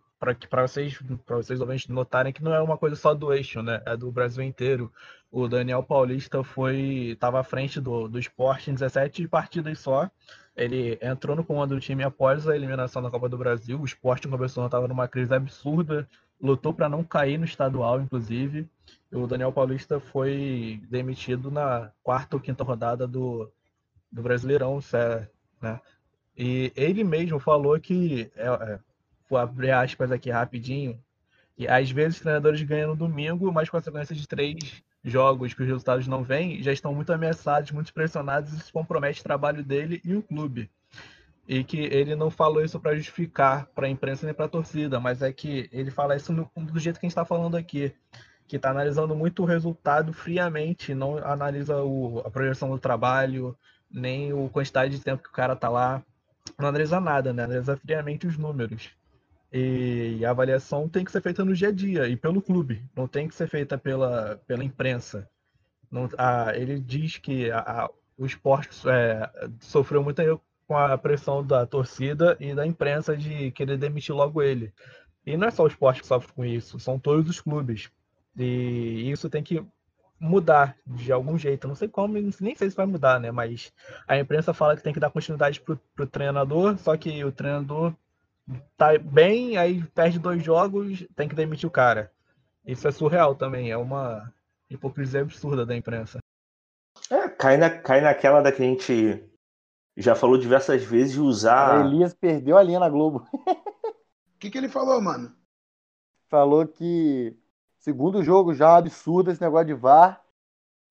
para vocês, para vocês ouvintes notarem que não é uma coisa só do eixo, né? É do Brasil inteiro. O Daniel Paulista foi estava à frente do, do esporte em 17 partidas só. Ele entrou no comando do time após a eliminação da Copa do Brasil. O esporte começou, estava numa crise absurda, lutou para não cair no estadual, inclusive. O Daniel Paulista foi demitido na quarta ou quinta rodada do, do Brasileirão, né? E ele mesmo falou que, é, é, vou abrir aspas aqui rapidinho, que às vezes os treinadores ganham no domingo, mas consequências de três jogos que os resultados não vêm, já estão muito ameaçados, muito pressionados, e isso compromete o trabalho dele e o clube. E que ele não falou isso para justificar para a imprensa nem para a torcida, mas é que ele fala isso no- do jeito que a gente está falando aqui, que está analisando muito o resultado friamente, não analisa o- a projeção do trabalho, nem a quantidade de tempo que o cara tá lá, não analisa nada, né? Analisa friamente os números. E a avaliação tem que ser feita no dia a dia e pelo clube, não tem que ser feita pela, pela imprensa. Não, a- ele diz que a- a- o esporte é, sofreu muito com a pressão da torcida e da imprensa de querer demitir logo ele. E não é só o esporte que sofre com isso, são todos os clubes. E isso tem que mudar de algum jeito. Não sei como, nem sei se vai mudar, né? Mas a imprensa fala que tem que dar continuidade pro, pro treinador, só que o treinador tá bem, aí perde dois jogos, tem que demitir o cara. Isso é surreal também, é uma hipocrisia absurda da imprensa. É, cai, na, cai naquela da que a gente já falou diversas vezes de A usar. Elias perdeu a linha na Globo. O que, que ele falou, mano? Falou que segundo jogo já absurdo esse negócio de VAR.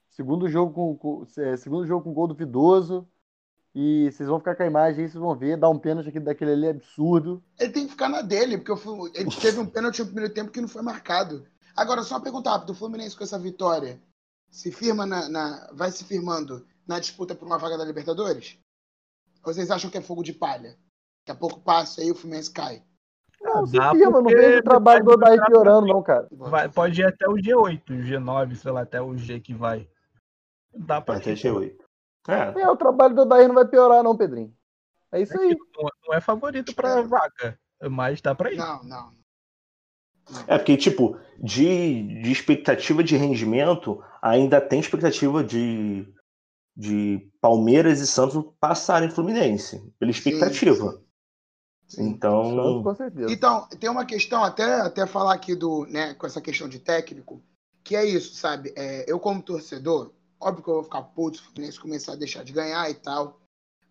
Segundo jogo com, com- é, segundo jogo com gol duvidoso. E vocês vão ficar com a imagem aí, vocês vão ver, dar um pênalti aqui daquele ali absurdo. Ele tem que ficar na dele, porque Flu- ele teve um pênalti no primeiro tempo que não foi marcado. Agora, só uma pergunta rápida: o Fluminense com essa vitória se firma na, na- vai se firmando na disputa por uma vaga da Libertadores? Ou vocês acham que é fogo de palha? Daqui a pouco passa aí o Fluminense cai. Não, se dá firma, não vejo o trabalho do Odair piorando, não, cara. Vai, pode ir até o G8, o G9, sei lá, até o G que vai. Dá pra Até ir. G8. É, É, o trabalho do Odair não vai piorar, não, Pedrinho. É isso aí. Não, é favorito pra vaga, mas dá pra ir. Não, não. é porque, tipo, de, de expectativa de rendimento, ainda tem expectativa de, de Palmeiras e Santos passarem Fluminense, pela expectativa. Sim, sim. Então, Santos, com certeza. Então, tem uma questão, até, até falar aqui do, né, com essa questão de técnico, que é isso, sabe? É, eu, como torcedor, óbvio que eu vou ficar puto se o Fluminense começar a deixar de ganhar e tal,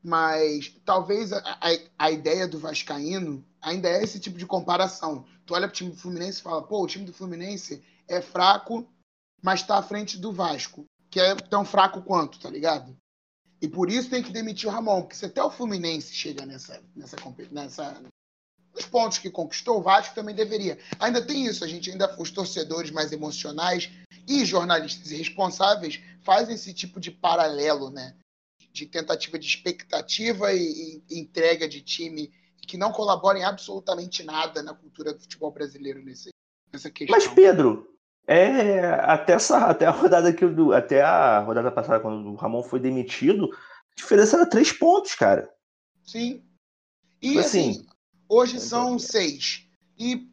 mas talvez a, a, a ideia do Vascaíno ainda é esse tipo de comparação. Tu olha pro time do Fluminense e fala, pô, o time do Fluminense é fraco, mas tá à frente do Vasco, que é tão fraco quanto, tá ligado? E por isso tem que demitir o Ramon, porque se até o Fluminense chega nessa, nessa, nessa, os pontos que conquistou, o Vasco também deveria. Ainda tem isso, a gente ainda, os torcedores mais emocionais e jornalistas irresponsáveis fazem esse tipo de paralelo, né? De tentativa de expectativa e, e entrega de time que não colabora em absolutamente nada na cultura do futebol brasileiro nesse, nessa questão. Mas, Pedro, é, até, essa, até a rodada que o- até a rodada passada, quando o Ramon foi demitido, a diferença era três pontos, cara. Sim. E assim, Assim, hoje são seis. E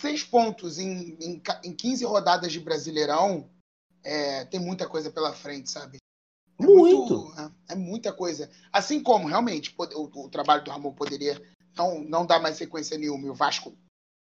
seis pontos em, em, em 15 rodadas de Brasileirão é, tem muita coisa pela frente, sabe? É Muito. é, é muita coisa. Assim como, realmente, o, o trabalho do Ramon poderia não, não dar mais sequência nenhuma e o Vasco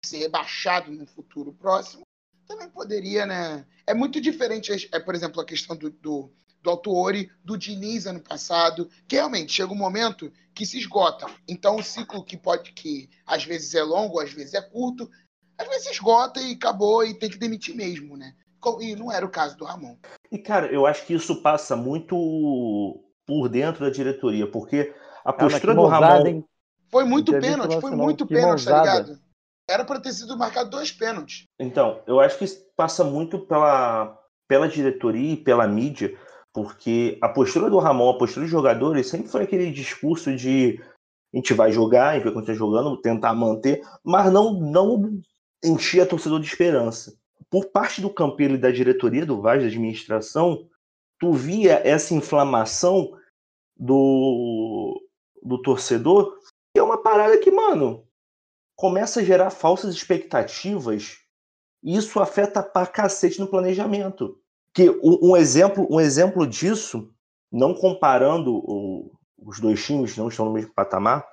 ser rebaixado no futuro próximo, também poderia, né? É muito diferente, é, por exemplo, a questão do, do, do Autuori, do Diniz ano passado, que realmente chega um momento que se esgota. Então, o ciclo que pode, que às vezes é longo, às vezes é curto, às vezes esgota e acabou e tem que demitir mesmo, né? E não era o caso do Ramon. E, cara, eu acho que isso passa muito por dentro da diretoria, porque a postura do Ramon. Hein? Foi muito pênalti, foi muito pênalti, tá ligado? Era para ter sido marcado dois pênaltis. Então, eu acho que isso passa muito pela, pela diretoria e pela mídia, porque a postura do Ramon, a postura dos jogadores, sempre foi aquele discurso de a gente vai jogar, a gente vai continuar jogando, tentar manter, mas não, não enchia torcedor de esperança. Por parte do campeiro e da diretoria do Vaz, da administração, tu via essa inflamação do, do torcedor, que é uma parada que, mano, começa a gerar falsas expectativas e isso afeta pra cacete no planejamento. Que um, um exemplo, um exemplo disso, não comparando o, os dois times, não estão no mesmo patamar,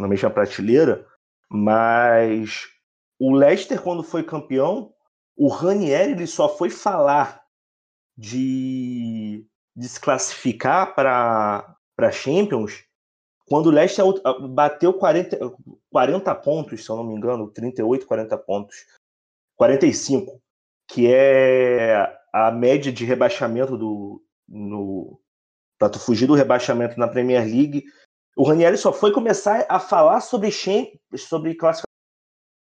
na mesma prateleira, mas o Leicester, quando foi campeão, o Ranieri ele só foi falar de, de se classificar para Champions quando o Leicester bateu 40, 40 pontos, se eu não me engano, 38, 40 pontos, 45, que é a média de rebaixamento do no para tu fugir do rebaixamento na Premier League. O Ranieri só foi começar a falar sobre sobre classificação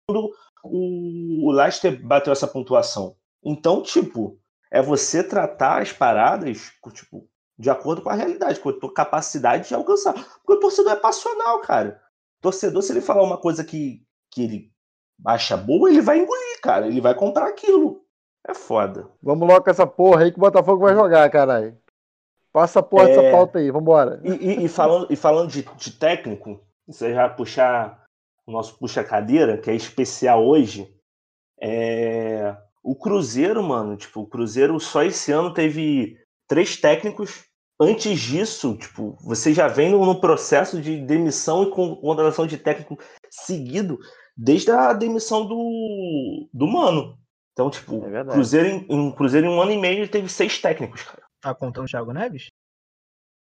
quando o Leicester bateu essa pontuação. Então, tipo, é você tratar as paradas, tipo, de acordo com a realidade, com a tua capacidade de alcançar. Porque o torcedor é passional, cara. O torcedor, se ele falar uma coisa que, que ele acha boa, ele vai engolir, cara. Ele vai comprar aquilo. É foda. Vamos logo com essa porra aí que o Botafogo vai jogar, caralho. Passa a porra é... dessa pauta aí, vambora. E, e, e, falando, e falando de, de técnico, você já puxar o nosso puxa-cadeira, que é especial hoje, é... o Cruzeiro, mano, tipo, o Cruzeiro só esse ano teve três técnicos. Antes disso, tipo, você já vem no, no processo de demissão e contratação de técnico seguido desde a demissão do, do Mano. Então, tipo, é Cruzeiro em, em, Cruzeiro em um ano e meio teve seis técnicos, cara. Tá contando o Thiago Neves?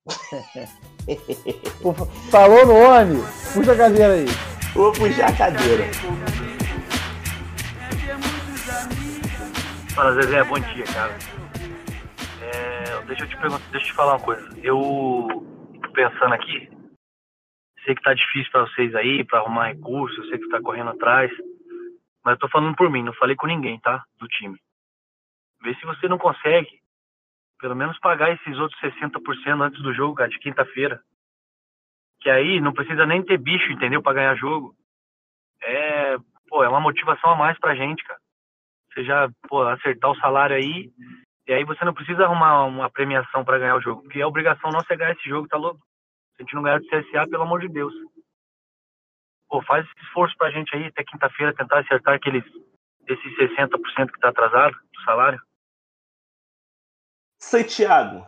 Falou no homem! Puxa a cadeira aí. Vou puxar a cadeira. Fala, Zezé, bom dia, cara deixa eu te perguntar, deixa eu te falar uma coisa. Eu tô pensando aqui, sei que tá difícil para vocês aí, para arrumar recursos, eu sei que tá correndo atrás, mas eu tô falando por mim, não falei com ninguém, tá? Do time. Vê se você não consegue, pelo menos pagar esses outros 60% antes do jogo, cara, de quinta-feira. Que aí não precisa nem ter bicho, entendeu? Pra ganhar jogo. É, pô, é uma motivação a mais pra gente, cara. Você já, pô, acertar o salário aí e aí você não precisa arrumar uma premiação para ganhar o jogo, porque a obrigação nossa é ganhar esse jogo, tá louco? Se a gente não ganhar do CSA, pelo amor de Deus. Pô, faz esse esforço pra gente aí, até quinta-feira, tentar acertar aqueles, esses 60% que tá atrasado do salário. Santiago,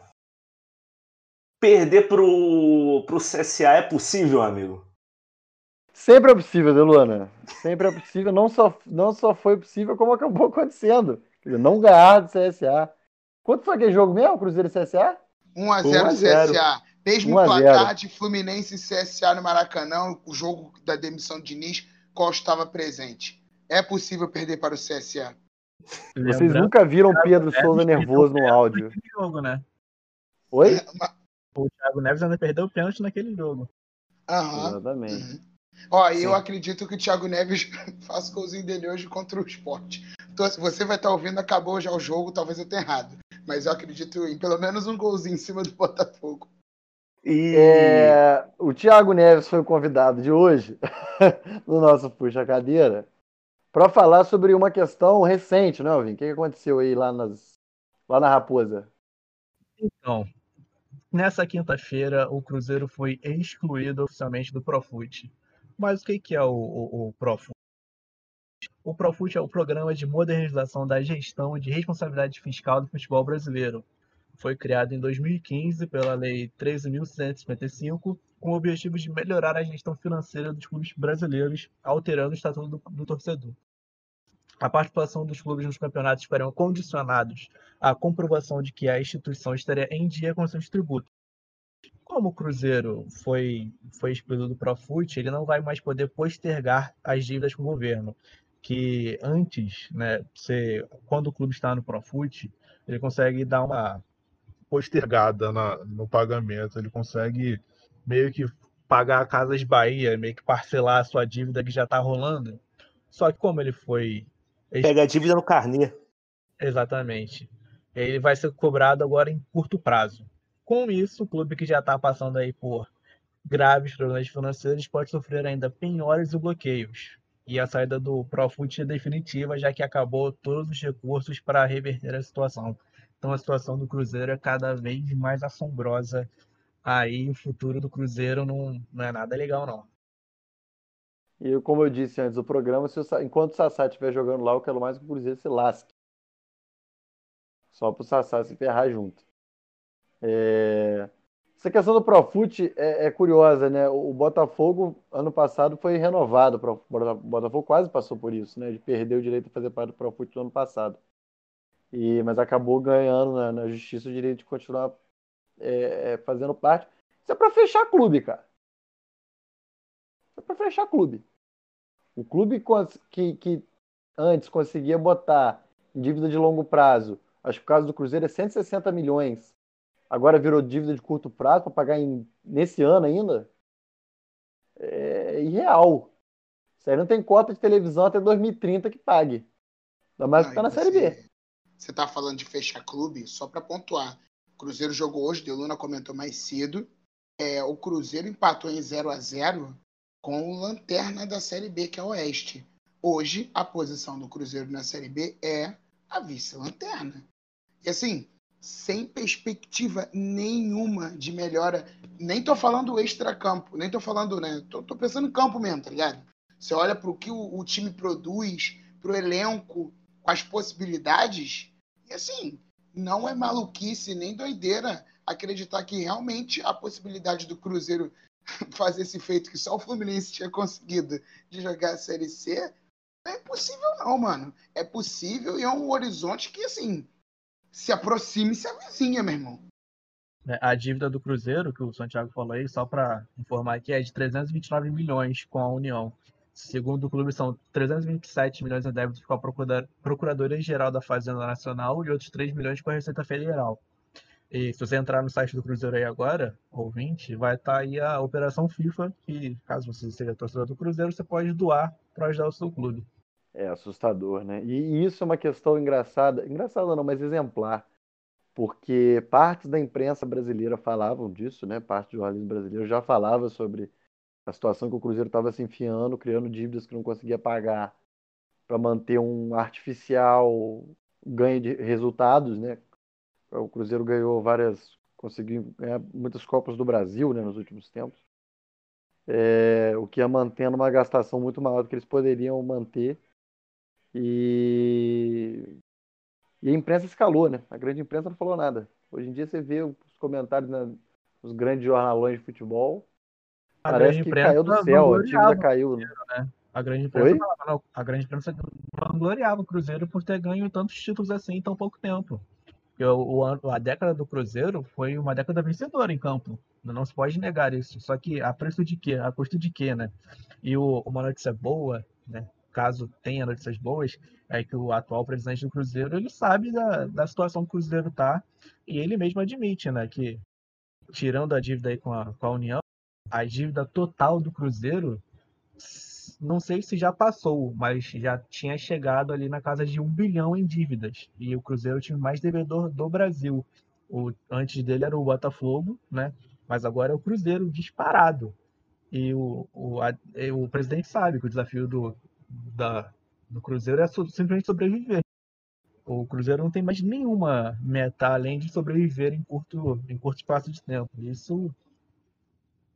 perder pro, pro CSA é possível, amigo? Sempre é possível, Luana. Sempre é possível. Não só, não só foi possível, como acabou acontecendo. Não ganhar do CSA. Quanto foi aquele jogo mesmo, Cruzeiro e CSA? 1x0 CSA. Mesmo placar de Fluminense e CSA no Maracanã, o jogo da demissão de Diniz, qual estava presente. É possível perder para o CSA. Vocês nunca viram Pedro Souza nervoso no áudio. Jogo, né? Oi? É, o Thiago Neves ainda perdeu o pênalti naquele jogo. Aham. Exatamente. Uhum. Ó, e eu acredito que o Thiago Neves faça o golzinho dele hoje contra o esporte. Então, se você vai estar ouvindo, acabou já o jogo, talvez eu tenha errado. Mas eu acredito em pelo menos um golzinho em cima do Botafogo. E é, o Thiago Neves foi o convidado de hoje, no nosso Puxa Cadeira, para falar sobre uma questão recente, né, Alvin? O que aconteceu aí lá, nas, lá na Raposa? Então, nessa quinta-feira, o Cruzeiro foi excluído oficialmente do Profut. Mas o que, que é o, o, o Profut? O Profut é o Programa de Modernização da Gestão de Responsabilidade Fiscal do Futebol Brasileiro. Foi criado em 2015 pela Lei 13.155, com o objetivo de melhorar a gestão financeira dos clubes brasileiros, alterando o estatuto do, do torcedor. A participação dos clubes nos campeonatos estarão condicionados à comprovação de que a instituição estaria em dia com seus tributos. Como o Cruzeiro foi, foi excluído do Profut, ele não vai mais poder postergar as dívidas com o governo que antes, né, você, quando o clube está no Profut, ele consegue dar uma postergada na, no pagamento, ele consegue meio que pagar a Casas Bahia, meio que parcelar a sua dívida que já está rolando. Só que como ele foi. Pega a dívida no carnê. Exatamente. Ele vai ser cobrado agora em curto prazo. Com isso, o clube que já está passando aí por graves problemas financeiros pode sofrer ainda penhores e bloqueios. E a saída do Profut é definitiva, já que acabou todos os recursos para reverter a situação. Então a situação do Cruzeiro é cada vez mais assombrosa aí o futuro do Cruzeiro não, não é nada legal, não. E como eu disse antes do programa, se o, enquanto o Sassá estiver jogando lá, eu quero mais que o Cruzeiro se lasque. Só para o Sassá se ferrar junto. É... Essa questão do Profut é, é, curiosa, né? O Botafogo, ano passado, foi renovado. O Botafogo quase passou por isso, né? De perder o direito de fazer parte do Profut no ano passado. E, mas acabou ganhando na, na justiça o direito de continuar é, é, fazendo parte. Isso é para fechar clube, cara. Isso é para fechar clube. O clube que, que antes conseguia botar dívida de longo prazo, acho que o caso do Cruzeiro é 160 milhões. Agora virou dívida de curto prazo para pagar em, nesse ano ainda. É irreal. Isso aí não tem cota de televisão até 2030 que pague. Ainda mais que tá na Série B. Você tá falando de fechar clube, só para pontuar. Cruzeiro jogou hoje, Deluna comentou mais cedo. É, o Cruzeiro empatou em 0 a 0 com o Lanterna da Série B, que é o Oeste. Hoje, a posição do Cruzeiro na Série B é a vice-lanterna. E assim, sem perspectiva nenhuma de melhora. Nem tô falando extra-campo, nem tô falando, né? Tô, tô, pensando em campo mesmo, tá ligado? Você olha para o que o, o time produz, para o elenco, com as possibilidades, assim, não é maluquice nem doideira acreditar que realmente a possibilidade do Cruzeiro fazer esse feito que só o Fluminense tinha conseguido de jogar a Série C não é possível não, mano. É possível e é um horizonte que, assim, se aproxime e se avizinha, meu irmão. É, a dívida do Cruzeiro, que o Santiago falou aí, só para informar aqui, é de 329 milhões com a União. Segundo o clube, são 327 milhões de débitos com a Procuradoria-Geral da Fazenda Nacional e outros 3 milhões com a Receita Federal. E se você entrar no site do Cruzeiro aí agora, ouvinte, vai estar tá aí a Operação FIFA, que caso você seja torcedor do Cruzeiro, você pode doar para ajudar o seu clube. É assustador, né? E isso é uma questão engraçada, engraçada não, mas exemplar, porque partes da imprensa brasileira falavam disso, né? Parte do jornalismo brasileiro já falava sobre a situação que o Cruzeiro estava se enfiando, criando dívidas que não conseguia pagar para manter um artificial ganho de resultados, né? O Cruzeiro ganhou várias, conseguiu ganhar muitas Copas do Brasil, né, nos últimos tempos. É, o que ia mantendo uma gastação muito maior do que eles poderiam manter. E, e a imprensa escalou, né? A grande imprensa não falou nada. Hoje em dia você vê os comentários nos grandes jornalões de futebol, a Parece que caiu do céu, a dívida caiu. Né? A grande imprensa, não, a grande imprensa vangloriava o Cruzeiro por ter ganho tantos títulos assim em tão pouco tempo. Porque o, o, a década do Cruzeiro foi uma década vencedora em campo. Não se pode negar isso. Só que a preço de quê? A custo de quê, né? E o, uma notícia boa, né? Caso tenha notícias boas, é que o atual presidente do Cruzeiro ele sabe da, da situação que o Cruzeiro tá e ele mesmo admite, né? Que tirando a dívida aí com a, com a União, a dívida total do Cruzeiro, não sei se já passou, mas já tinha chegado ali na casa de um bilhão em dívidas. E o Cruzeiro é o mais devedor do Brasil. O, antes dele era o Botafogo, né? Mas agora é o Cruzeiro disparado. E o, o, a, o presidente sabe que o desafio do, da, do Cruzeiro é simplesmente sobreviver. O Cruzeiro não tem mais nenhuma meta além de sobreviver em curto, em curto espaço de tempo. Isso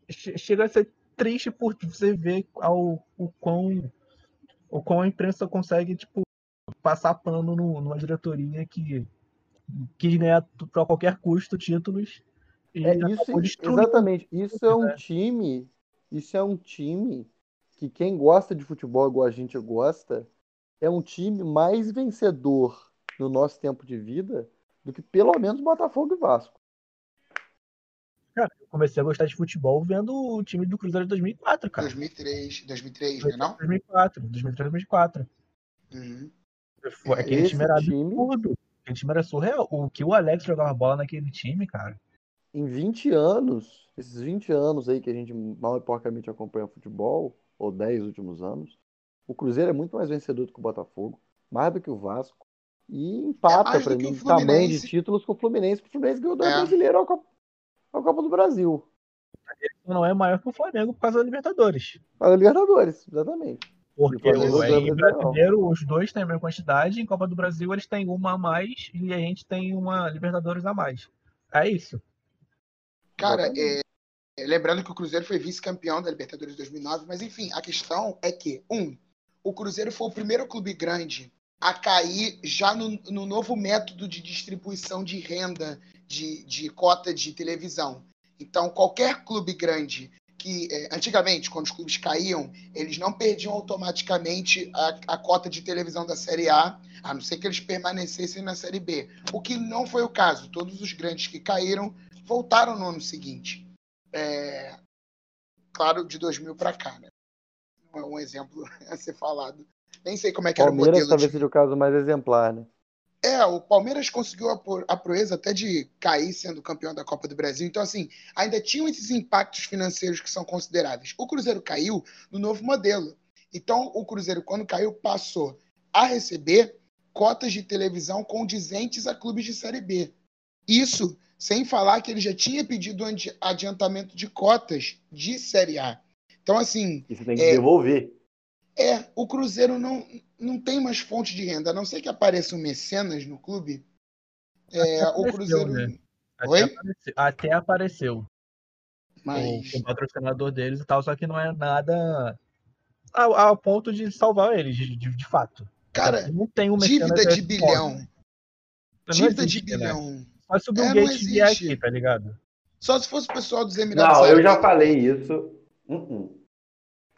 chega a ser triste por você ver ao, o, quão, o quão a imprensa consegue tipo, passar pano no, numa diretoria que quis ganhar para qualquer custo títulos. é isso, exatamente. Isso é um time. Isso é um time que quem gosta de futebol igual a gente gosta é um time mais vencedor no nosso tempo de vida do que pelo menos Botafogo e Vasco. Cara, eu comecei a gostar de futebol vendo o time do Cruzeiro de 2004, cara. 2003, 2003, né, não? 2004, 2003, 2004. Uhum. Foi- Aquele Esse time era time- absurdo. Aquele time era surreal. O que o Alex jogava bola naquele time, cara. Em 20 anos, esses 20 anos aí que a gente mal e porcamente acompanha futebol, ou 10 últimos anos, o Cruzeiro é muito mais vencedor do que o Botafogo, mais do que o Vasco, e empata mais do pra que mim tamanho de títulos com o Fluminense, que o Fluminense ganhou dois É. brasileiros ao Copa, do Brasil. Não é maior que o Flamengo por causa da Libertadores. A Libertadores, exatamente. Porque o Brasileirão. brasileiro, os dois têm a mesma quantidade. Em Copa do Brasil, eles têm uma a mais e a gente tem uma Libertadores a mais. É isso. Cara, é, é, lembrando que o Cruzeiro foi vice-campeão da Libertadores de 2009, mas enfim, a questão é que, um, o Cruzeiro foi o primeiro clube grande a cair já no, no novo método de distribuição de renda de, de cota de televisão. Então, qualquer clube grande que, é, antigamente, quando os clubes caíam, eles não perdiam automaticamente a, a cota de televisão da Série A, a não ser que eles permanecessem na Série B. O que não foi o caso. Todos os grandes que caíram voltaram no ano seguinte. É, claro, de 2000 para cá, né? Não é um exemplo a ser falado. Nem sei como é que era o Palmeiras modelo. talvez De... seja o caso mais exemplar, né? É, o Palmeiras conseguiu a, pro- a proeza até de cair sendo campeão da Copa do Brasil. Então, assim, ainda tinham esses impactos financeiros que são consideráveis. O Cruzeiro caiu no novo modelo. Então, o Cruzeiro, quando caiu, passou a receber cotas de televisão condizentes a clubes de Série B. Isso sem falar que ele já tinha pedido adi- adiantamento de cotas de Série A. Então, assim, você tem que É. devolver. é, o Cruzeiro não, não tem mais fonte de renda, a não ser que apareçam mecenas no clube. É, o Cruzeiro. né? Até Oi? apareceu. Até apareceu. Mas. o, o patrocinador deles e tal, só que não é nada ao, ao ponto de salvar eles, de, de, de fato. Cara, não tem uma dívida de bilhão. Dívida de Né? bilhão. Só se o Bill É, não Gates vier existe. aqui, tá ligado? Só se fosse o pessoal dos Emirados Não, eu já falei isso. Uh-uh.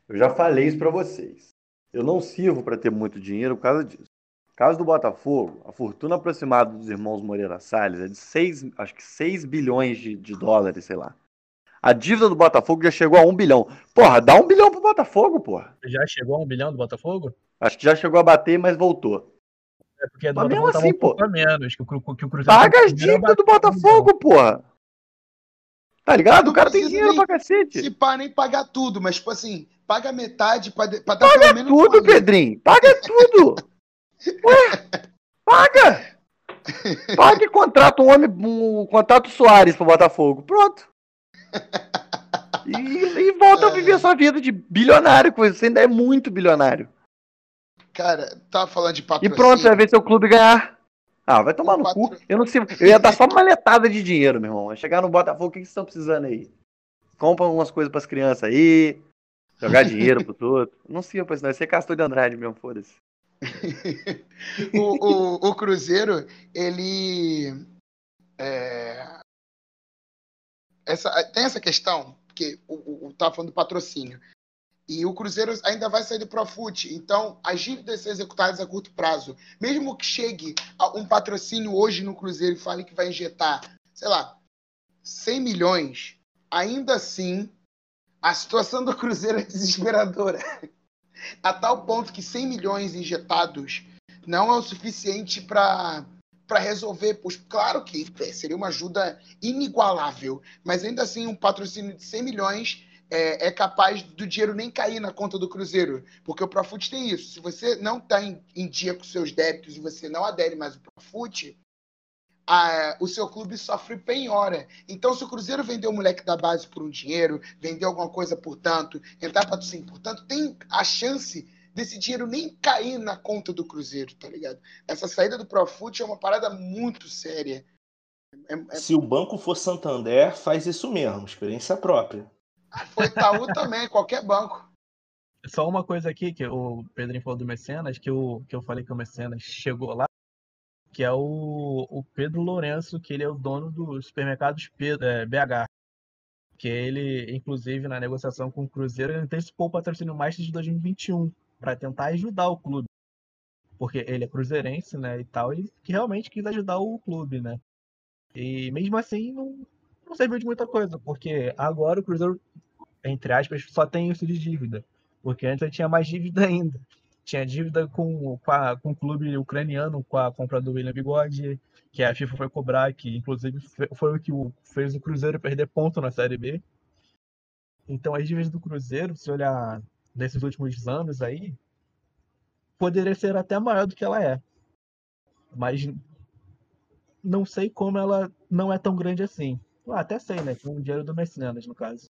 Eu já falei isso pra vocês. Eu não sirvo pra ter muito dinheiro por causa disso. No caso do Botafogo, a fortuna aproximada dos irmãos Moreira Salles é de 6, acho que 6 bilhões de, de dólares, sei lá. A dívida do Botafogo já chegou a 1 bilhão. Porra, dá 1 bilhão pro Botafogo, porra. Já chegou a um bilhão do Botafogo? Acho que já chegou a bater, mas voltou. É porque do Mas mesmo assim, a menos, que o, que o Cruzeiro... Paga as dívidas do Botafogo, porra. Tá ligado? O cara tem dinheiro nem- pra cacete. Se pá, nem pagar tudo, mas, tipo assim, paga metade pra, pra dar Paga pelo menos. um tudo, Pedrinho. Paga tudo. Ué, paga. Paga e contrata um homem, um, contrata o Soares pro Botafogo. Pronto. E, e volta a viver sua vida de bilionário, coisa. Você ainda é muito bilionário. Cara, tava falando de E patrocínio. pronto, você vai ver seu clube ganhar. Ah, vai tomar O no cu. patro- Eu não sei. Eu ia dar só uma letada de dinheiro, meu irmão. Chegar no Botafogo, o que que vocês estão precisando aí? Compra umas coisas pras crianças aí. Jogar dinheiro pros outros. Não sirva pra isso, não. Isso é Castor de Andrade mesmo, foda-se. o, o, o Cruzeiro, ele. é, essa, tem essa questão, porque o, o, tava falando do patrocínio. E o Cruzeiro ainda vai sair do Profut. Então, as dívidas são executadas a curto prazo. Mesmo que chegue um patrocínio hoje no Cruzeiro e fale que vai injetar, sei lá, 100 milhões, ainda assim, a situação do Cruzeiro é desesperadora. A tal ponto que 100 milhões injetados não é o suficiente para para resolver. Pois, claro que é, seria uma ajuda inigualável, mas ainda assim um patrocínio de 100 milhões é, é capaz do dinheiro nem cair na conta do Cruzeiro, porque o Profut tem isso. Se você não está em, em dia com seus débitos e você não adere mais ao Profut, a- o seu clube sofre penhora. Então, se o Cruzeiro vender o moleque da base por um dinheiro, vender alguma coisa por tanto, entrar patrocínio por tanto, tem a chance desse dinheiro nem cair na conta do Cruzeiro, tá ligado? Essa saída do Profut é uma parada muito séria. É- é- Se o banco for Santander, faz isso mesmo, experiência própria. foi Itaú também, qualquer banco. Só uma coisa aqui, que o Pedrinho falou do Mecenas, que eu, que eu falei que o Mecenas chegou lá, que é o, o Pedro Lourenço, que ele é o dono dos supermercados Pe- é, BH. Que ele, inclusive, na negociação com o Cruzeiro, ele antecipou o patrocínio Master de 2021, para tentar ajudar o clube. Porque ele é cruzeirense, né, e tal, e que realmente quis ajudar o clube, né. E mesmo assim, não, não serviu de muita coisa, porque agora o Cruzeiro, entre aspas, só tem isso de dívida. Porque antes eu tinha mais dívida ainda. Tinha dívida com, com, a, com o clube ucraniano, com a compra do William Bigode, que a FIFA foi cobrar, que inclusive foi o que fez o Cruzeiro perder ponto na Série B. Então as dívidas do Cruzeiro, se olhar nesses últimos anos aí, poderia ser até maior do que ela é. Mas não sei como ela não é tão grande assim. Ah, até sei, né? Com o dinheiro do Messianas, no caso.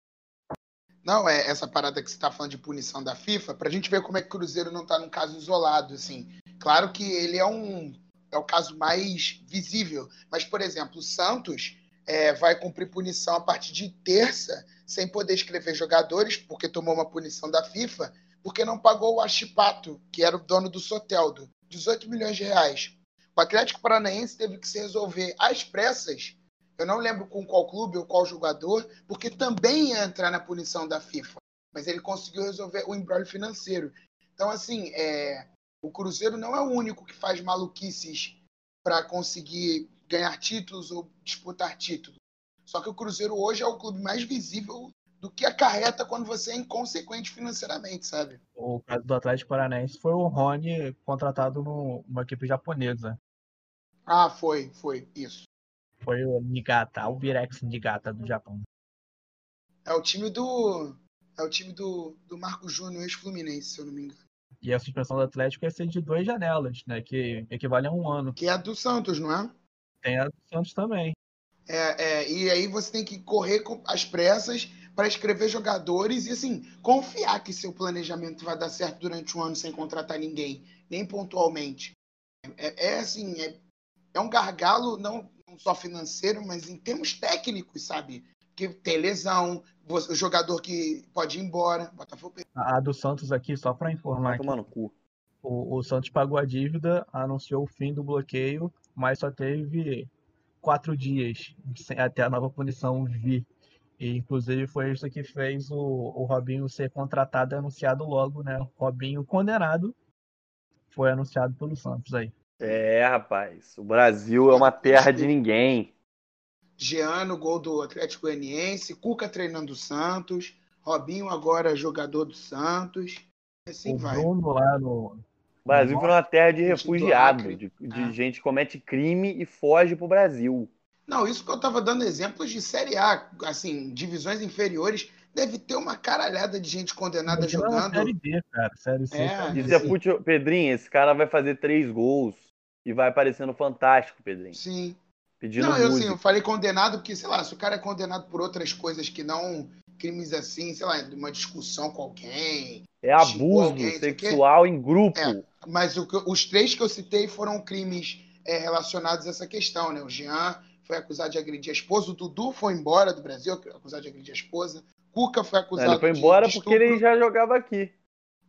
Não, é essa parada que você está falando de punição da FIFA, para a gente ver como é que o Cruzeiro não está num caso isolado, assim. Claro que ele é um é o caso mais visível, mas por exemplo, o Santos é, vai cumprir punição a partir de terça, sem poder escrever jogadores, porque tomou uma punição da FIFA, porque não pagou o Achipato, que era o dono do Soteldo, 18 milhões de reais. O Atlético Paranaense teve que se resolver às pressas eu não lembro com qual clube ou qual jogador, porque também entra na punição da FIFA. Mas ele conseguiu resolver o embrólio financeiro. Então, assim, é, o Cruzeiro não é o único que faz maluquices para conseguir ganhar títulos ou disputar títulos. Só que o Cruzeiro hoje é o clube mais visível do que acarreta quando você é inconsequente financeiramente, sabe? O caso do Atlético Paranaense foi o Rony contratado numa equipe japonesa. Ah, foi, foi, isso. Foi o Nigata, o Virex Nigata do Japão. É o time do. É o time do, do Marco Júnior, ex-Fluminense, se eu não me engano. E a suspensão do Atlético ia ser de duas janelas, né? Que equivale a um ano. Que é a do Santos, não é? Tem a do Santos também. É, é, e aí você tem que correr com as pressas para escrever jogadores e assim, confiar que seu planejamento vai dar certo durante um ano sem contratar ninguém, nem pontualmente. É, é assim, é, é um gargalo não não só financeiro, mas em termos técnicos, sabe? Que tem lesão, o jogador que pode ir embora. Botafogo. A do Santos aqui, só para informar. Tomar no cu. O, o Santos pagou a dívida, anunciou o fim do bloqueio, mas só teve quatro dias até a nova punição vir. E, inclusive, foi isso que fez o, o Robinho ser contratado e anunciado logo, né? O Robinho condenado foi anunciado pelo Santos aí. É, rapaz. O Brasil é uma terra de ninguém. Jean no gol do Atlético Goianiense, Cuca treinando o Santos, Robinho agora jogador do Santos. Assim o vai. Bruno lá no. O Brasil virou uma terra de refugiados, de, de É. gente que comete crime e foge pro Brasil. Não, isso que eu tava dando exemplos de Série A, assim, divisões inferiores, deve ter uma caralhada de gente condenada é jogando. Série B, cara. Série C. É, série é. Pedrinho, esse cara vai fazer três gols e vai aparecendo fantástico, Pedrinho. Sim. Pedindo Não, eu, assim, música. eu falei condenado porque, sei lá, se o cara é condenado por outras coisas que não crimes assim, sei lá, de uma discussão com alguém. É abuso alguém, sexual em grupo. É. Mas o os três que eu citei foram crimes é, relacionados a essa questão, né? O Jean foi acusado de agredir a esposa, o Dudu foi embora do Brasil, acusado de agredir a esposa, Cuca foi acusado ele foi de- embora de porque ele já jogava aqui.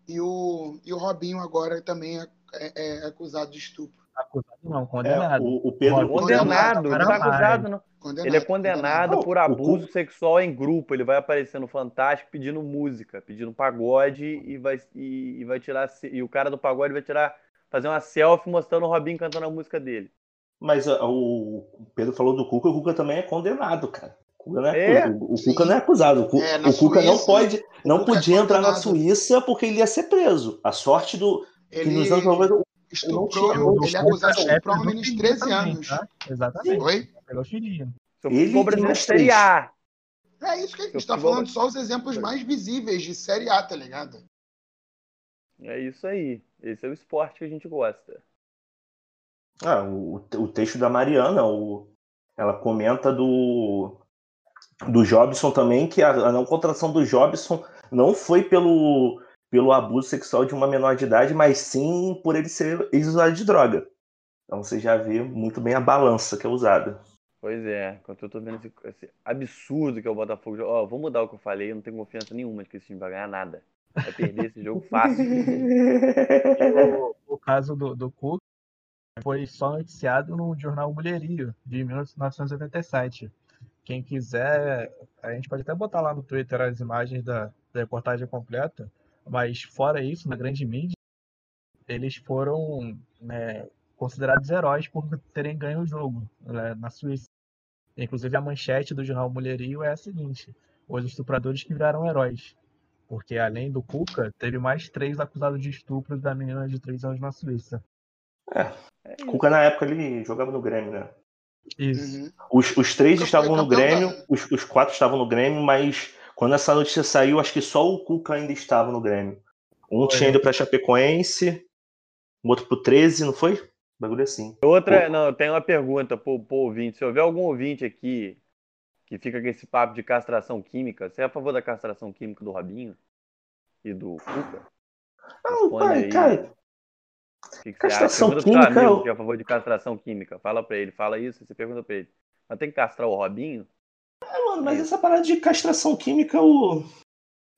e, o, e o Robinho agora também é, é- é acusado de estupro. Acusado não, É, condenado. o, o Pedro. Condenado, ele não tá acusado, não. Condenado, Ele é condenado Não, por o abuso Cu- sexual em grupo. Ele vai aparecer no Fantástico pedindo música, pedindo pagode e vai, e, e vai tirar. E o cara do pagode vai tirar. Fazer uma selfie mostrando o Robinho cantando a música dele. Mas ó, o Pedro falou do Cuca, o Cuca também é condenado, cara. O Cuca não é, É? acusado. O. Cuca não é acusado. O, É, o Cuca não pode, não é podia entrar na condenado. Suíça porque ele ia ser preso. A sorte do que Ele nos anos 90 não estuprou, ele é acusado de estuprar um menino de 13 pedofilia também, anos. tá? Exatamente. Oi? Pedofilia. Se eu Ele for e brasileiro mais Série. A. É isso que a gente está falando, só os exemplos mais visíveis de Série A, tá ligado? É isso aí. Esse é o esporte que a gente gosta. Ah, o, o texto da Mariana, o, ela comenta do do Jobson também, que a, a não contratação do Jobson não foi pelo, pelo abuso sexual de uma menor de idade, mas sim por ele ser ex-usuário de droga. Então você já vê muito bem a balança que é usada. Pois é, enquanto eu tô vendo esse, esse absurdo que é o Botafogo. Ó, vou mudar o que eu falei, eu não tenho confiança nenhuma de que esse time vai ganhar nada. Vai perder esse jogo fácil. O, o caso do, do Cook foi só noticiado no jornal Mulherio, de 1987. Quem quiser, a gente pode até botar lá no Twitter as imagens da, da reportagem completa, mas fora isso, na grande mídia, eles foram né, considerados heróis por terem ganho o jogo né, na Suíça. Inclusive, a manchete do jornal Mulherio é a seguinte: os estupradores que viraram heróis. Porque além do Cuca, teve mais três acusados de estupro da menina de três anos na Suíça. É. Cuca na época ele jogava no Grêmio, né? Isso. Uhum. Os, os três Cuca estavam no Grêmio, os, os quatro estavam no Grêmio, mas quando essa notícia saiu, acho que só o Cuca ainda estava no Grêmio. Um Foi. tinha ido pra Chapecoense, o outro pro 13, não foi? Bagulho assim. Outra, não, eu tenho uma pergunta pro, pro ouvinte. Se houver algum ouvinte aqui que fica com esse papo de castração química, você é a favor da castração química do Rabinho e do Cuca? Não, Responde pai, aí. cara, que, que Castração química, amigo eu- que é a favor de castração química. Fala pra ele, fala isso, você pergunta pra ele. Mas tem que castrar o Robinho? É, mano, mas É. essa parada de castração química, o...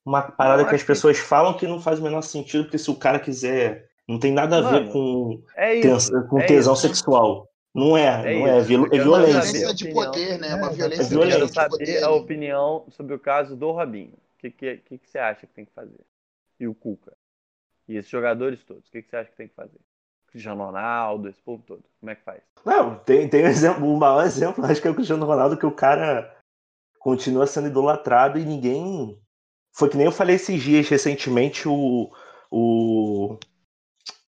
uma parada que as acho que- pessoas falam que não faz o menor sentido, porque se o cara quiser, não tem nada a ver Mano, com, É tens- isso. com é tesão isso. sexual. Não é, É não é, viol- é Uma violência. de poder, né? É, Uma é violência, violência. Eu quero de saber poder. a opinião sobre o caso do Robinho. O que, que, que, que você acha que tem que fazer? E o Cuca? E esses jogadores todos, o que, que você acha que tem que fazer? Cristiano Ronaldo, esse povo todo. Como é que faz? Não, tem, tem um exemplo, o maior exemplo, acho que é o Cristiano Ronaldo, que o cara continua sendo idolatrado e ninguém. Foi que nem eu falei esses dias, recentemente, o. O,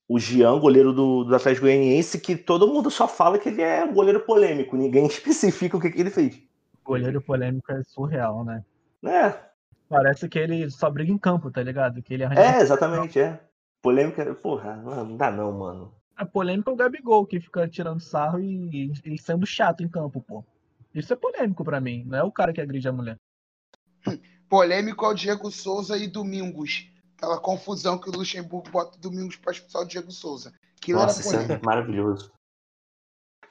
o Jean, goleiro do, do Atlético Goianiense, que todo mundo só fala que ele é um goleiro polêmico, ninguém especifica o que, que ele fez. Goleiro polêmico é surreal, né? É, Parece que ele só briga em campo, tá ligado? Que ele é exatamente, é. Polêmica, porra, não, não dá não, mano. A polêmica é o Gabigol, que fica tirando sarro e, e sendo chato em campo, pô. Isso é polêmico pra mim, não é o cara que agride a mulher. Polêmico é o Diego Souza e Domingos. Aquela confusão que o Luxemburgo bota o Domingos pra expulsar o Diego Souza. Aquilo Nossa, era isso é maravilhoso.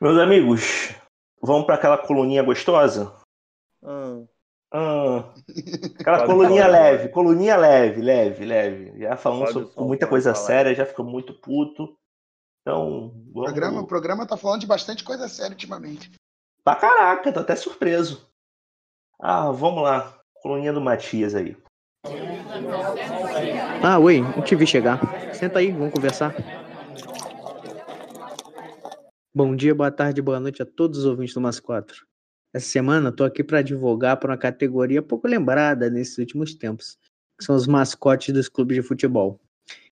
Meus amigos, vamos para aquela coluninha gostosa? Hum, Ah, aquela Pode coluninha falar. leve, coluninha leve, leve, leve. Já falamos sobre muita coisa fala aí. séria, já ficou muito puto. Então, O vamos... programa, o programa tá falando de bastante coisa séria ultimamente. Pra caraca, tô até surpreso. Ah, vamos lá. Coluninha do Matias aí. Ah, oi, não te vi chegar. Senta aí, vamos conversar. Bom dia, boa tarde, boa noite a todos os ouvintes do Mais 4. Essa semana tô aqui para advogar por uma categoria pouco lembrada nesses últimos tempos, que são os mascotes dos clubes de futebol.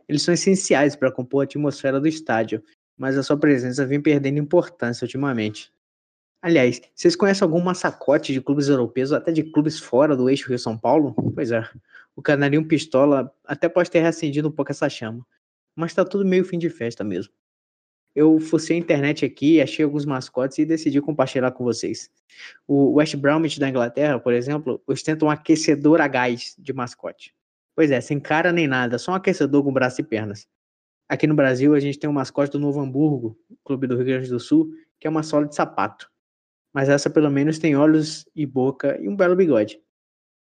Eles são essenciais para compor a atmosfera do estádio, mas a sua presença vem perdendo importância ultimamente. Aliás, vocês conhecem algum mascote de clubes europeus até de clubes fora do eixo Rio-São Paulo? Pois é, o Canarinho Pistola até pode ter reacendido um pouco essa chama, mas tá tudo meio fim de festa mesmo. Eu fucei a internet aqui, achei alguns mascotes e decidi compartilhar com vocês. O West Bromwich da Inglaterra, por exemplo, ostenta um aquecedor a gás de mascote. Pois é, sem cara nem nada, só um aquecedor com braço e pernas. Aqui no Brasil, a gente tem um mascote do Novo Hamburgo, clube do Rio Grande do Sul, que é uma sola de sapato. Mas essa pelo menos tem olhos e boca e um belo bigode.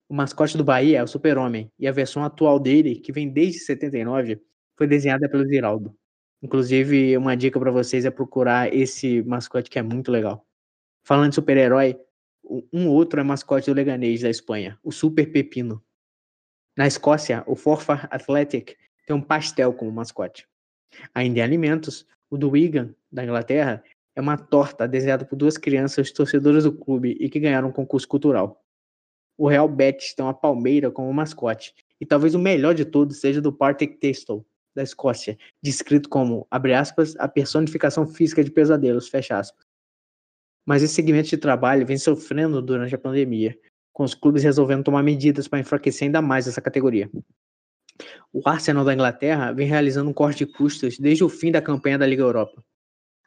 O mascote do Bahia é o Super-Homem, e a versão atual dele, que vem desde 79, foi desenhada pelo Ziraldo. Inclusive, uma dica para vocês é procurar esse mascote que é muito legal. Falando de super-herói, um outro é mascote do Leganês da Espanha, o Super Pepino. Na Escócia, o Forfar Athletic tem um pastel como mascote. Ainda em alimentos, o do Wigan, da Inglaterra, é uma torta desenhada por duas crianças torcedoras do clube e que ganharam um concurso cultural. O Real Betis tem uma palmeira como mascote, e talvez o melhor de todos seja do Partick Thistle, da Escócia, descrito como, abre aspas, a personificação física de pesadelos, fecha aspas. Mas esse segmento de trabalho vem sofrendo durante a pandemia, com os clubes resolvendo tomar medidas para enfraquecer ainda mais essa categoria. O Arsenal da Inglaterra vem realizando um corte de custos desde o fim da campanha da Liga Europa.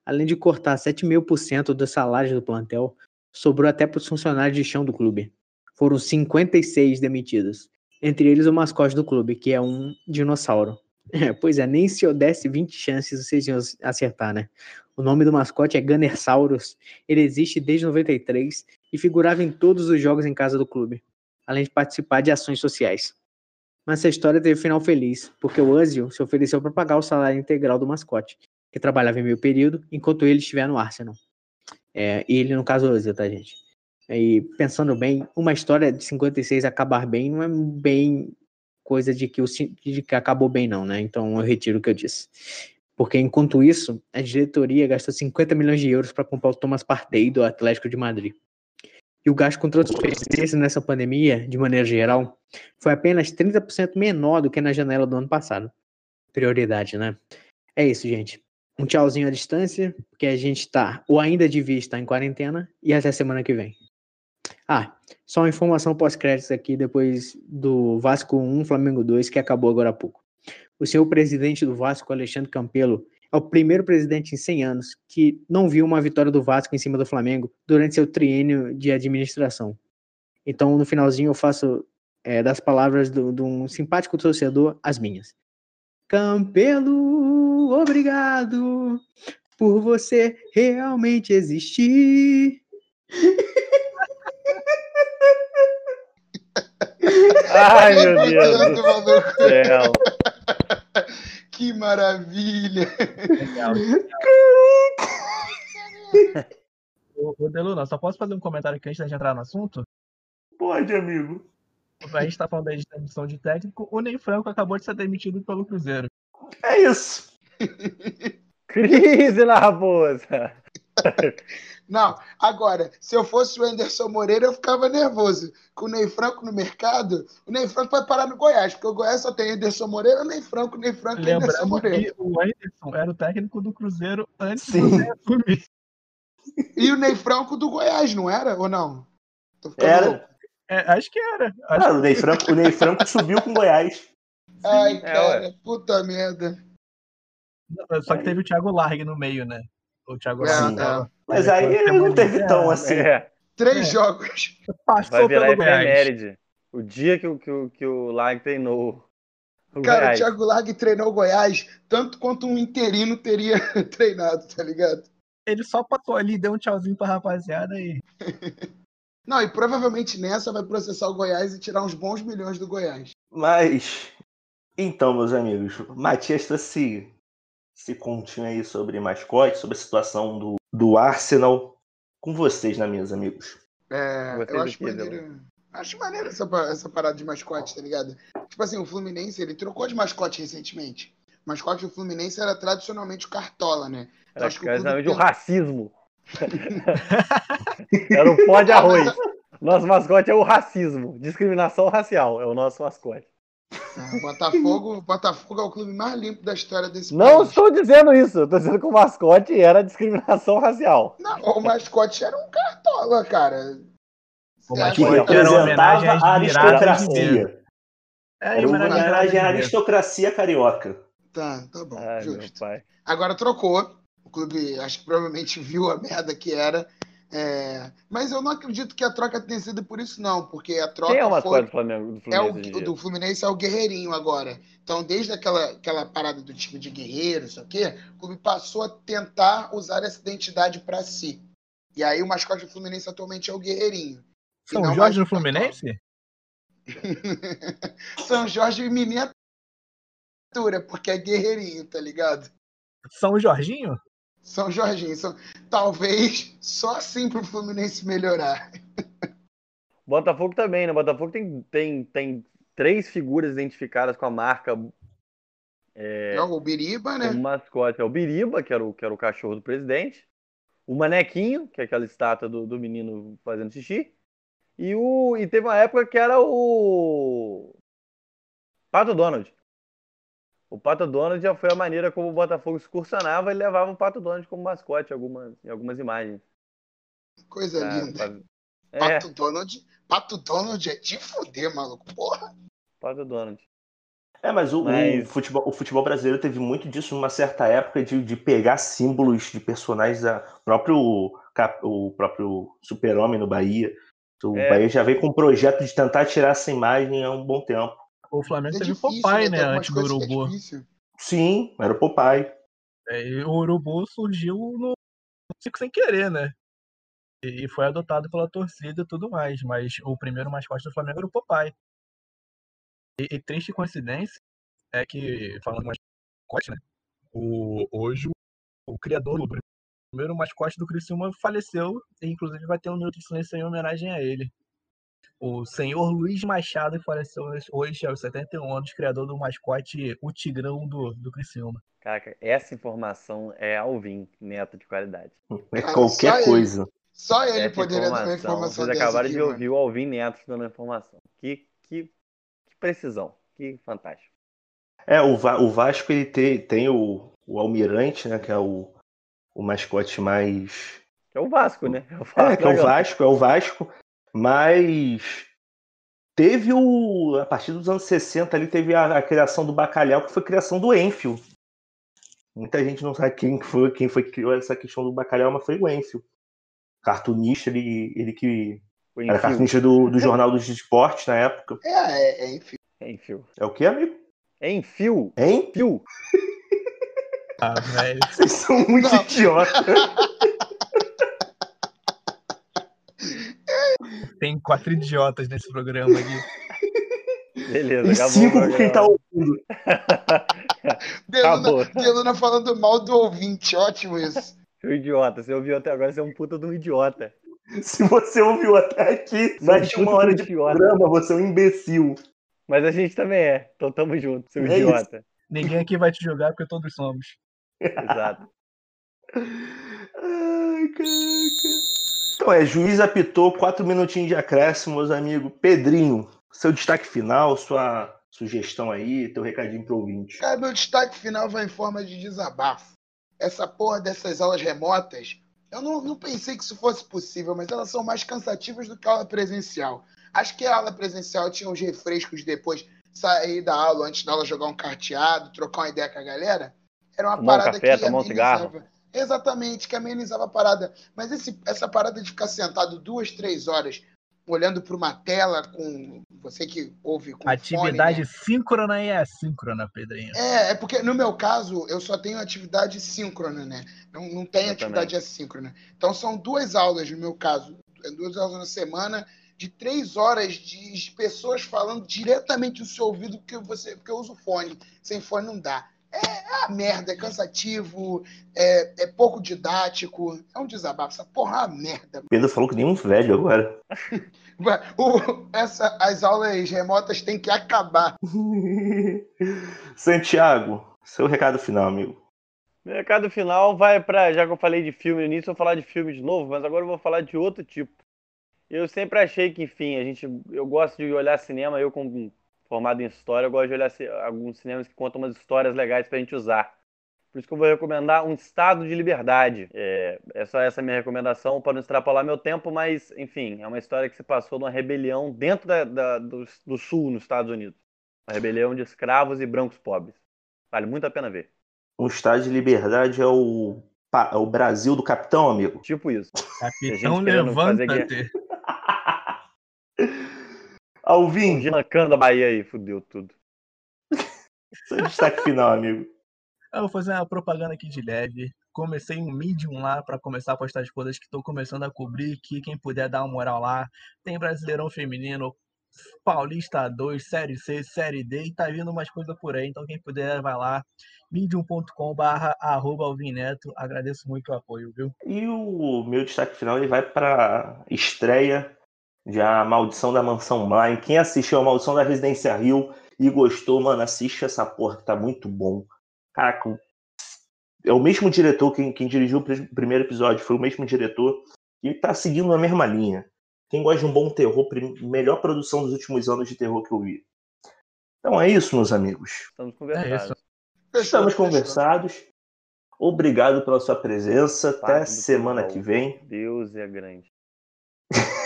Além de cortar 7,5% dos salários do plantel, sobrou até para os funcionários de chão do clube. Foram 56 demitidos, entre eles o mascote do clube, que é um dinossauro. pois é, nem se eu desse 20 chances vocês iam acertar, né? O nome do mascote é Gunnersaurus. Ele existe desde 93 e figurava em todos os jogos em casa do clube, além de participar de ações sociais. Mas essa história teve final feliz, porque o Ozil se ofereceu para pagar o salário integral do mascote, que trabalhava em meio período, enquanto ele estiver no Arsenal. É, ele, no caso, Ozil, tá, gente? E pensando bem, uma história de 56 acabar bem não é bem coisa de que, o, de que acabou bem, não, né? Então eu retiro o que eu disse. Porque enquanto isso, a diretoria gastou 50 milhões de euros para comprar o Thomas Partey do Atlético de Madrid. e o gasto com transferências nessa pandemia, de maneira geral, foi apenas 30% menor do que na janela do ano passado. Prioridade, né? É isso, gente. Um tchauzinho à distância, porque a gente tá, ou ainda devia estar em quarentena, e até semana que vem. Ah, só uma informação pós-créditos aqui, depois do Vasco 1, Flamengo 2, que acabou agora há pouco. O senhor presidente do Vasco, Alexandre Campelo, é o primeiro presidente em 100 anos que não viu uma vitória do Vasco em cima do Flamengo durante seu triênio de administração. Então, no finalzinho, eu faço é, das palavras de um simpático torcedor as minhas. Campelo, obrigado por você realmente existir. Ai, meu Deus do céu. Que maravilha! Legal. Ô, ô Deluna, só posso fazer um comentário aqui antes da gente entrar no assunto? Pode, amigo. A gente tá falando aí de demissão de técnico. O Ney Franco acabou de ser demitido pelo Cruzeiro. É isso. Crise na raposa. Não, agora, se eu fosse o Anderson Moreira, eu ficava nervoso. Com o Ney Franco no mercado, o Ney Franco vai parar no Goiás, porque o Goiás só tem Anderson Moreira, Ney Franco, Ney Franco e Anderson Lembrando Moreira. que o Anderson era o técnico do Cruzeiro antes Sim. assumir. E o Ney Franco do Goiás, não era? Ou não? Tô ficando Era. louco. É, acho que era. Acho Ah, o, Ney Franco, o Ney Franco subiu com Goiás. Ai, É, cara, puta merda. Só que teve o Thiago Largue no meio, né? O Thiago É, Largue é. tava- Mas aí ele não teve tão é, assim. É, Três É. jogos. vai Passou virar pelo Goiás. O dia que, o- que, o- que o Lag treinou o Cara, o Goiás. Thiago Largue treinou o Goiás tanto quanto um interino teria treinado, tá ligado? Ele só passou ali, deu um tchauzinho pra rapaziada e. Não, e provavelmente nessa vai processar o Goiás e tirar uns bons milhões do Goiás. Mas, então, meus amigos, Matias trouxe esse continho aí sobre mascote, sobre a situação do, do Arsenal. Com vocês na mesa, amigos. É, eu acho quê, maneiro. Acho maneiro essa, essa parada de mascote, tá ligado? Tipo assim, o Fluminense, ele trocou de mascote recentemente. O mascote do Fluminense era tradicionalmente o Cartola, né? Era acho que o clube o racismo. Era o pó de arroz. Nosso mascote é o racismo. Discriminação racial é o nosso mascote. O Botafogo, o Botafogo é o clube mais limpo da história desse Não país. estou dizendo isso. Estou dizendo que o mascote era discriminação racial. Não, o mascote era um Cartola, cara. O mascote acha- era uma representava homenagem viradas aristocracia. É, Era uma homenagem à aristocracia carioca. Tá, tá bom, Ai, meu justo. pai. Agora trocou. O clube, acho que provavelmente viu a merda que era. É, Mas eu não acredito que a troca tenha sido por isso, não, porque a troca Quem é o mascote foi. do Flamengo? Do É Fluminense em o do Fluminense é o Guerreirinho agora. Então, desde aquela, aquela parada do time de guerreiro, isso aqui, o clube passou a tentar usar essa identidade para si. E aí o mascote do Fluminense atualmente é o Guerreirinho. São não Jorge do. Fluminense? São Jorge em miniatura, porque é Guerreirinho, tá ligado? São Jorginho? São Jorginho. São... Talvez só assim pro Fluminense melhorar. Botafogo também, né? Botafogo tem, tem, tem três figuras identificadas com a marca É, o Biriba, né? como mascote. É o Biriba, que era o, que era o cachorro do presidente. O Manequinho, que é aquela estátua do, do menino fazendo xixi. E, o, e teve uma época que era o Pato Donald. O Pato Donald já foi a maneira como o Botafogo excursionava e levava o Pato Donald como mascote em algumas, em algumas imagens. Coisa Pra- linda. pra- É, Pato Donald. Pato Donald é de fuder, maluco. Porra. Pato Donald. É, mas o, o Mas- futebol, o futebol brasileiro teve muito disso numa certa época de, de pegar símbolos de personagens, da, próprio, o próprio Super-Homem no Bahia. O É. Bahia já veio com um projeto de tentar tirar essa imagem há um bom tempo. O Flamengo É teve o difícil, Popeye, né? né? Antes do é Urubu. difícil. Sim, era o Popeye. É, e o Urubu surgiu no Cico sem querer, né? E e foi adotado pela torcida e tudo mais. Mas o primeiro mascote do Flamengo era o Popeye. E, e triste coincidência é que, falando mais mascote, né? O, hoje o, o criador do primeiro mascote do Criciúma faleceu. E inclusive vai ter um minuto de silêncio em homenagem a ele. O senhor Luiz Machado que faleceu hoje aos 71 anos, criador do mascote O Tigrão do, do Criciúma. Caraca, essa informação é Alvin, neto de qualidade. É Cara, só qualquer ele. coisa. Só ele Essa poderia dar uma informação. informação Vocês acabaram aqui, de mano. ouvir o Alvin Neto dando a informação. Que, que, que precisão. Que fantástico. É, o, Va- o Vasco ele tem, tem o, o Almirante, né? Que é o, o mascote mais. É o Vasco, né? É o Vasco. É, que é o. Vasco, é o Vasco, mas teve o. A partir dos anos 60 ali teve a, a criação do bacalhau, que foi a criação do Enfield. Muita gente não sabe quem que foi, quem foi que criou essa questão do bacalhau, mas foi o Enfield. Cartunista, ele, ele que. O Era cartunista do, do Jornal dos Esportes na época. É, é, é, enfim. É Enfio. É o que, amigo? É Enfio. Hein? Fio. Ah, velho. Vocês são muito idiotas. Tem quatro idiotas nesse programa aqui. Beleza, E acabou. cinco com quem tá ouvindo. Deluna, Deluna falando mal do ouvinte, ótimo isso. Seu idiota. Você ouviu até agora, você é um puta de um idiota. Se você ouviu até aqui, mais de uma hora de idiota. programa, você é um imbecil. Mas a gente também é. Então tamo junto, seu É idiota. Ninguém aqui vai te julgar porque todos somos. Exato. Ai, caraca. Então é, juiz apitou, quatro minutinhos de acréscimo, meus amigos. Pedrinho, seu destaque final, sua sugestão aí, teu recadinho pro ouvinte. Cara, meu destaque final vai em forma de desabafo. Essa porra dessas aulas remotas, eu não, não pensei que isso fosse possível, mas elas são mais cansativas do que a aula presencial. Acho que a aula presencial tinha uns refrescos depois, sair da aula, antes da aula jogar um carteado, trocar uma ideia com a galera. Era uma Tomar um parada café, que tomar um cigarro. Exatamente, que amenizava a parada. Mas esse- essa parada de ficar sentado duas, três horas olhando para uma tela com você que ouve com Atividade fone, né? síncrona e assíncrona, Pedrinho. É, é porque no meu caso eu só tenho atividade síncrona, né? Não, não tem Eu atividade assíncrona. Então são duas aulas no meu caso, é duas aulas na semana de três horas de pessoas falando diretamente no seu ouvido porque você, porque eu uso fone. Sem fone não dá. É, é uma merda, é cansativo, é, é pouco didático, é um desabafo. Essa porra é uma merda. Pedro falou que nem um velho agora. O- essa, as aulas remotas têm que acabar. Santiago, seu recado final, amigo. Meu recado final vai pra. Já que eu falei de filme no início, eu vou falar de filme de novo, mas agora eu vou falar de outro tipo. Eu sempre achei que, enfim, a gente. Eu gosto de olhar cinema, eu como formado em história, eu gosto de olhar alguns cinemas que contam umas histórias legais pra gente usar. Por isso que eu vou recomendar Um Estado de Liberdade. É, é só essa minha recomendação para não extrapolar meu tempo, mas, enfim, é uma história que se passou numa rebelião dentro da- da- do, do sul, nos Estados Unidos. Uma rebelião de escravos e brancos pobres. Vale muito a pena ver. Um estado de liberdade é o, é o Brasil do capitão, amigo. Tipo isso. Capitão, levanta-te. Alvin, Ginacan da Bahia aí, fudeu tudo. seu destaque final, amigo. Eu vou fazer uma propaganda aqui de leve. Comecei um Medium lá para começar a postar as coisas que estou começando a cobrir. Que quem puder dar uma moral lá. Tem Brasileirão Feminino, Paulista 2, Série C, Série D e tá vindo umas coisas por aí. Então quem puder vai lá. medium.com/barra arroba Alvineto. Agradeço muito o apoio, viu? E o meu destaque final ele vai para estreia de A Maldição da Mansão Bly. Quem assistiu A Maldição da Residência Rio e gostou, mano, assiste essa porra que tá muito bom. Caraca, é o mesmo diretor, quem, quem dirigiu o pr- primeiro episódio foi o mesmo diretor e tá seguindo a mesma linha. Quem gosta de um bom terror, melhor produção dos últimos anos de terror que eu vi. Então é isso, meus amigos. Estamos conversados. isso. Fechou, Estamos fechou. conversados. Obrigado pela sua presença. Até semana futebol. que vem. Deus é grande.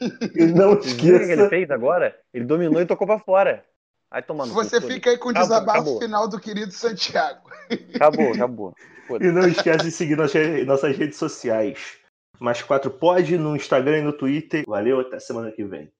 E não viram o que ele esqueça. fez agora? Ele dominou e tocou pra fora. Vai tomando. Você fica aí com o Acabou, desabafo acabou. final do querido Santiago. Acabou, acabou. E não esquece de seguir nossas, redes sociais. Mais quatro pode no Instagram e no Twitter. Valeu, até semana que vem.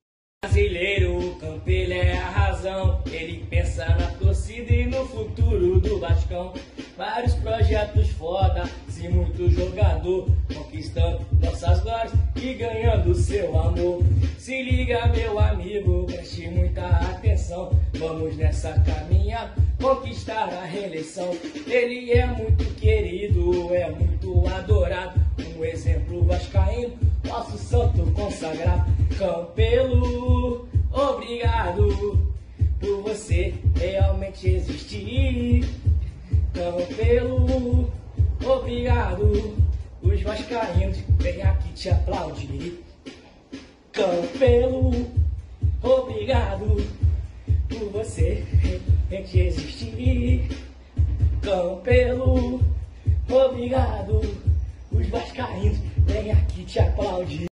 Brasileiro, o Campelo é a razão. Ele pensa na torcida e no futuro do Vascão. Vários projetos foda, se muito jogador, conquistando nossas glórias e ganhando seu amor. Se liga, meu amigo, preste muita atenção. Vamos nessa caminhada, conquistar a reeleição. Ele é muito querido, é muito adorado. Um exemplo vascaíno, nosso santo consagrado. Campelo, obrigado por você realmente existir. Campelo, obrigado os vascaínos vem aqui te aplaudir. Campelo, obrigado por você gente existir. Campelo, obrigado. Os vascaínos vem aqui te aplaudir.